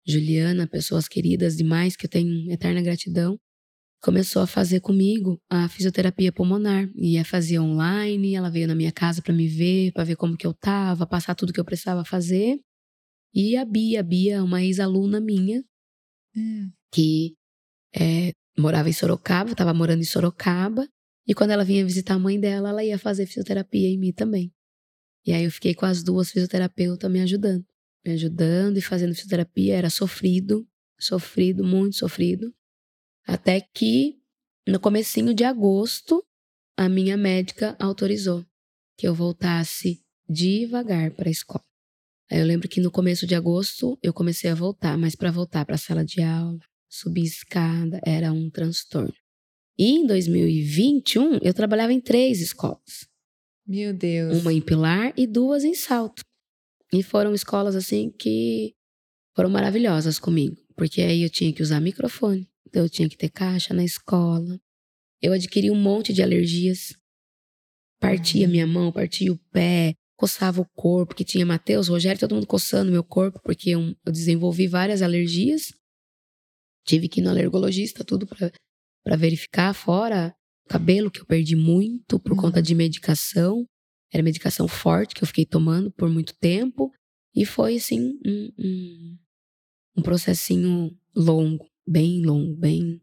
Juliana, pessoas queridas demais, que eu tenho eterna gratidão, começou a fazer comigo a fisioterapia pulmonar. Ia fazer online, ela veio na minha casa para me ver, para ver como que eu tava, passar tudo que eu precisava fazer. E a Bia, a Bia, uma ex-aluna minha, Hum. que é, morava em Sorocaba, estava morando em Sorocaba, e quando ela vinha visitar a mãe dela, ela ia fazer fisioterapia em mim também. E aí eu fiquei com as duas fisioterapeutas me ajudando, me ajudando e fazendo fisioterapia, era sofrido, sofrido, muito sofrido, até que no comecinho de agosto, a minha médica autorizou que eu voltasse devagar para a escola. Aí eu lembro que no começo de agosto eu comecei a voltar, mas para voltar para a sala de aula, subir escada, era um transtorno. E em 2021 eu trabalhava em três escolas, Meu Deus. uma em Pilar e duas em Salto. E foram escolas assim que foram maravilhosas comigo, porque aí eu tinha que usar microfone, então eu tinha que ter caixa na escola. Eu adquiri um monte de alergias. Partia minha mão, partia o pé, coçava o corpo, que tinha Matheus, Rogério, todo mundo coçando meu corpo, porque eu, eu desenvolvi várias alergias. Tive que ir no alergologista, tudo para verificar, fora cabelo que eu perdi muito por Uhum. conta de medicação. Era medicação forte que eu fiquei tomando por muito tempo. E foi, assim, um, um, um processinho longo, bem longo, bem.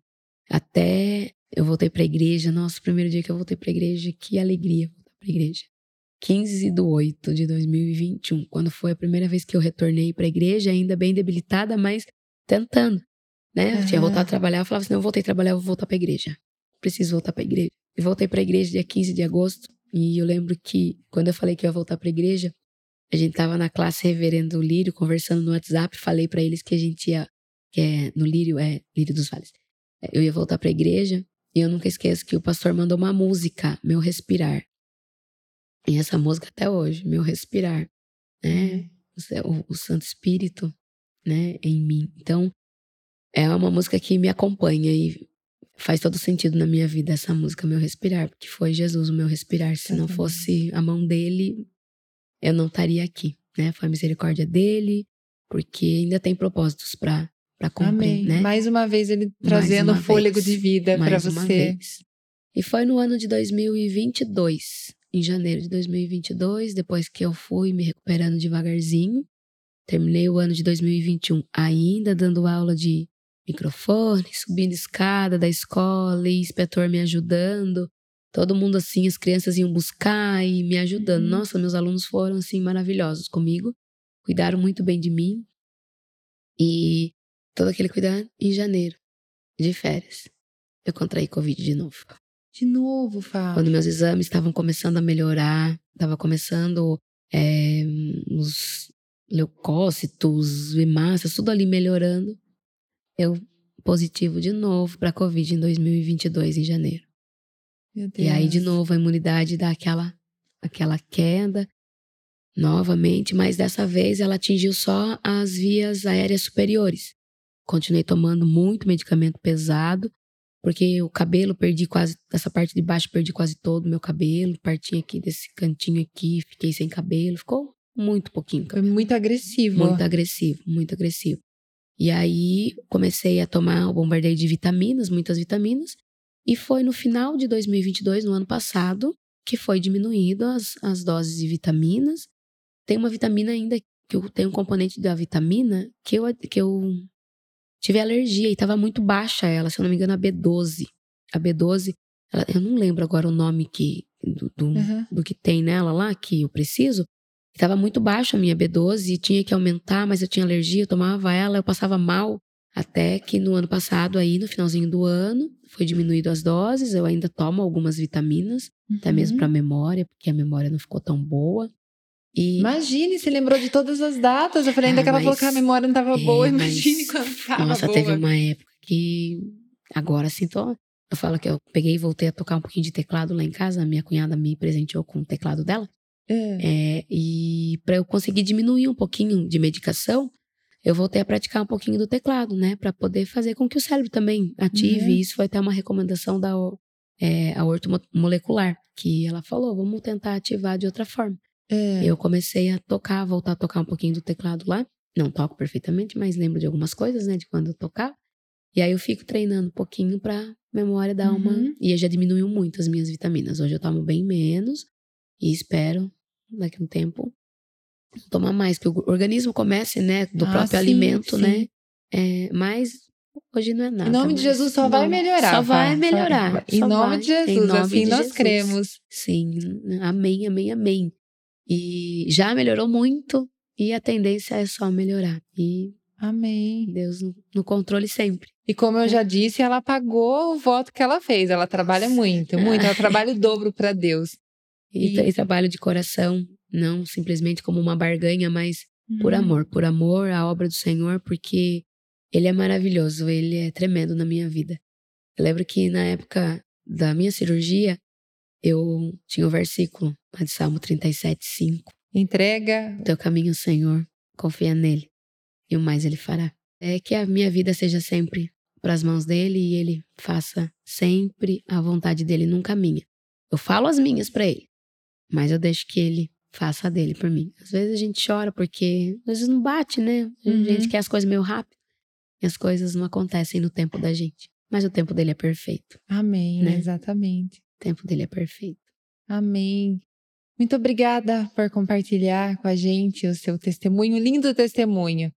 Até eu voltei pra igreja. Nossa, o primeiro dia que eu voltei pra igreja, que alegria voltar pra igreja. 15 de 8 de 2021, quando foi a primeira vez que eu retornei pra igreja, ainda bem debilitada, mas tentando, né? Eu tinha voltado a trabalhar, eu falava assim: não, eu voltei a trabalhar, eu vou voltar pra igreja. Preciso voltar pra igreja. E voltei pra igreja dia 15 de agosto, e eu lembro que quando eu falei que eu ia voltar pra igreja, a gente tava na classe Reverendo Lírio, conversando no WhatsApp, falei pra eles que a gente ia, que é no Lírio, é Lírio dos Vales. É, Eu ia voltar pra igreja, e eu nunca esqueço que o pastor mandou uma música, Meu Respirar. E essa música até hoje, Meu Respirar, né? O, Cé- o- o Santo Espírito, né, em mim. Então, é uma música que me acompanha e faz todo sentido na minha vida essa música, Meu Respirar, porque foi Jesus o meu respirar. Se não fosse a mão dele, eu não estaria aqui, né? Foi a misericórdia dele, porque ainda tem propósitos para para cumprir, Amém. né? Mais uma vez ele trazendo uma fôlego vez. de vida para você. vez. E foi no ano de 2022, em janeiro de 2022, depois que eu fui me recuperando devagarzinho. Terminei o ano de 2021 ainda dando aula de microfone, subindo escada da escola e inspetor me ajudando. Todo mundo assim, as crianças iam buscar e me ajudando. Uhum. Nossa, meus alunos foram assim maravilhosos comigo. Cuidaram muito bem de mim. E todo aquele cuidado em janeiro, de férias. Eu contraí Covid de novo. De novo, Fá. Quando meus exames estavam começando a melhorar, estava começando é, os leucócitos, hemácias, tudo ali melhorando, eu positivo de novo para Covid em 2022, em janeiro. Meu Deus. E aí, de novo, a imunidade dá aquela, aquela queda novamente, mas dessa vez ela atingiu só as vias aéreas superiores. Continuei tomando muito medicamento pesado, porque o cabelo perdi quase, dessa parte de baixo perdi quase todo o meu cabelo, parti aqui desse cantinho aqui, fiquei sem cabelo, ficou muito pouquinho Foi cabelo. muito agressivo. Muito agressivo, muito agressivo. E aí comecei a tomar o bombardeio de vitaminas, muitas vitaminas, e foi no final de 2022, no ano passado, que foi diminuído as, as doses de vitaminas. Tem uma vitamina ainda, que eu tenho um componente da vitamina que eu, que eu tive alergia e estava muito baixa ela, se eu não me engano, a B12. A B12, ela- eu não lembro agora o nome que, do, do, Aham. do que tem nela lá, que eu preciso. Estava muito baixa a minha B12 e tinha que aumentar, mas eu tinha alergia, eu tomava ela, eu passava mal. Até que no ano passado, aí, no finalzinho do ano, foi diminuído as doses. Eu ainda tomo algumas vitaminas, até mesmo Uhum. para memória, porque a memória não ficou tão boa. E Imagine, você lembrou de todas as datas. Eu falei, ainda Ah, que ela falou mas- que a memória não estava É, boa. mas- Imagine quando tava Nossa, boa. teve uma época que agora sim tô. Eu falo que eu peguei e voltei a tocar um pouquinho de teclado lá em casa. Minha cunhada me presenteou com o teclado dela. É. É, e para eu conseguir diminuir um pouquinho de medicação, eu voltei a praticar um pouquinho do teclado, né? Para poder fazer com que o cérebro também ative. Uhum. Isso foi até uma recomendação da é, a ortomolecular, que ela falou, vamos tentar ativar de outra forma. É. Eu comecei a tocar, voltar a tocar um pouquinho do teclado lá. Não toco perfeitamente, mas lembro de algumas coisas, né? De quando eu tocava. E aí eu fico treinando um pouquinho pra memória dar uhum. uma. E já diminuiu muito as minhas vitaminas. Hoje eu tomo bem menos e espero, daqui a um tempo, tomar mais, que o organismo comece, né, do ah, próprio sim, alimento, sim. né? É, mas hoje não é nada. Em nome de Jesus só vai melhorar. Só vai melhorar. Em só nome vai. de Jesus, nome assim de nós Jesus. cremos. Sim, amém, amém, amém. E já melhorou muito e a tendência é só melhorar. E Amém. Deus no, controle sempre. E como eu já disse, ela pagou o voto que ela fez. Ela trabalha muito, muito. Ela trabalha o dobro para Deus. E, e, trabalho de coração não simplesmente como uma barganha, mas uhum. por amor, por amor à obra do Senhor, porque ele é maravilhoso, ele é tremendo na minha vida. Eu lembro que na época da minha cirurgia, eu tinha o um versículo de Salmo 37, 5. Entrega. Teu caminho, Senhor, confia nele, e o mais ele fará. É que a minha vida seja sempre para as mãos dele e ele faça sempre a vontade dele, nunca minha. Eu falo as minhas para ele, mas eu deixo que ele faça a dele por mim. Às vezes a gente chora porque às vezes não bate, né? A uhum. gente quer as coisas meio rápido e as coisas não acontecem no tempo da gente. Mas o tempo dele é perfeito. Amém, né? exatamente. O tempo dele é perfeito. Amém. Muito obrigada por compartilhar com a gente o seu testemunho, lindo testemunho.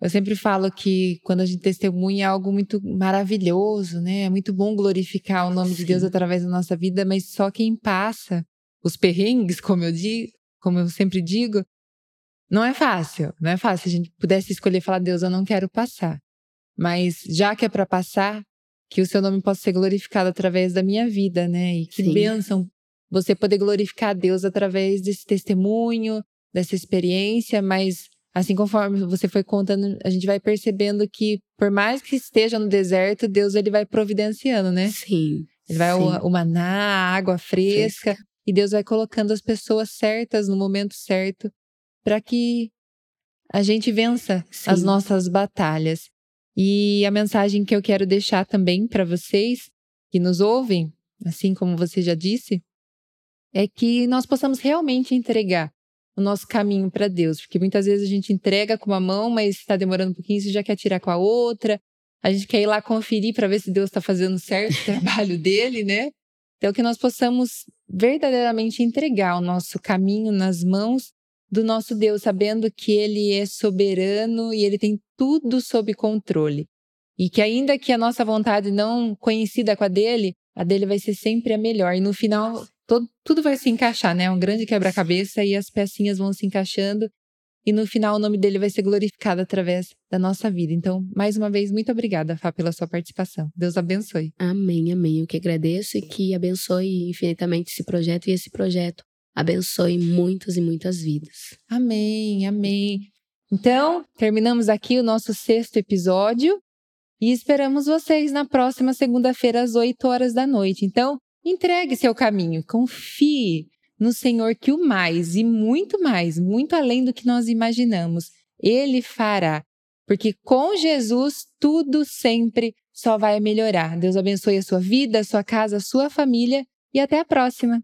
Eu sempre falo que quando a gente testemunha é algo muito maravilhoso, né? É muito bom glorificar o nome Sim. de Deus através da nossa vida, mas só quem passa os perrengues, [laughs] como eu digo, como eu sempre digo, não é fácil, não é fácil. Se a gente pudesse escolher falar, Deus, eu não quero passar. Mas já que é para passar, que o seu nome possa ser glorificado através da minha vida, né? E que Sim. bênção você poder glorificar a Deus através desse testemunho, dessa experiência, mas assim conforme você foi contando, a gente vai percebendo que por mais que esteja no deserto, Deus ele vai providenciando, né? Sim. Ele vai sim. O, o maná, a água fresca, fresca, e Deus vai colocando as pessoas certas no momento certo para que a gente vença Sim. as nossas batalhas. E a mensagem que eu quero deixar também para vocês que nos ouvem, assim como você já disse, é que nós possamos realmente entregar o nosso caminho para Deus, porque muitas vezes a gente entrega com uma mão, mas está demorando um pouquinho, você já quer tirar com a outra. A gente quer ir lá conferir para ver se Deus está fazendo certo o [laughs] trabalho dele, né? Então, que nós possamos verdadeiramente entregar o nosso caminho nas mãos do nosso Deus, sabendo que Ele é soberano e Ele tem tudo sob controle. E que, ainda que a nossa vontade não conhecida com a dele, a dele vai ser sempre a melhor. E no final, todo, tudo vai se encaixar, né? É um grande quebra-cabeça e as pecinhas vão se encaixando e no final o nome dele vai ser glorificado através da nossa vida. Então, mais uma vez, muito obrigada, Fá, pela sua participação. Deus abençoe. Amém, amém. Eu que agradeço e que abençoe infinitamente esse projeto e esse projeto abençoe muitas e muitas vidas. Amém, amém. Então, terminamos aqui o nosso sexto episódio e esperamos vocês na próxima segunda-feira às 8 horas da noite. Então, entregue seu caminho, confie no Senhor que o mais e muito mais, muito além do que nós imaginamos, Ele fará. Porque com Jesus tudo sempre só vai melhorar. Deus abençoe a sua vida, a sua casa, a sua família e até a próxima.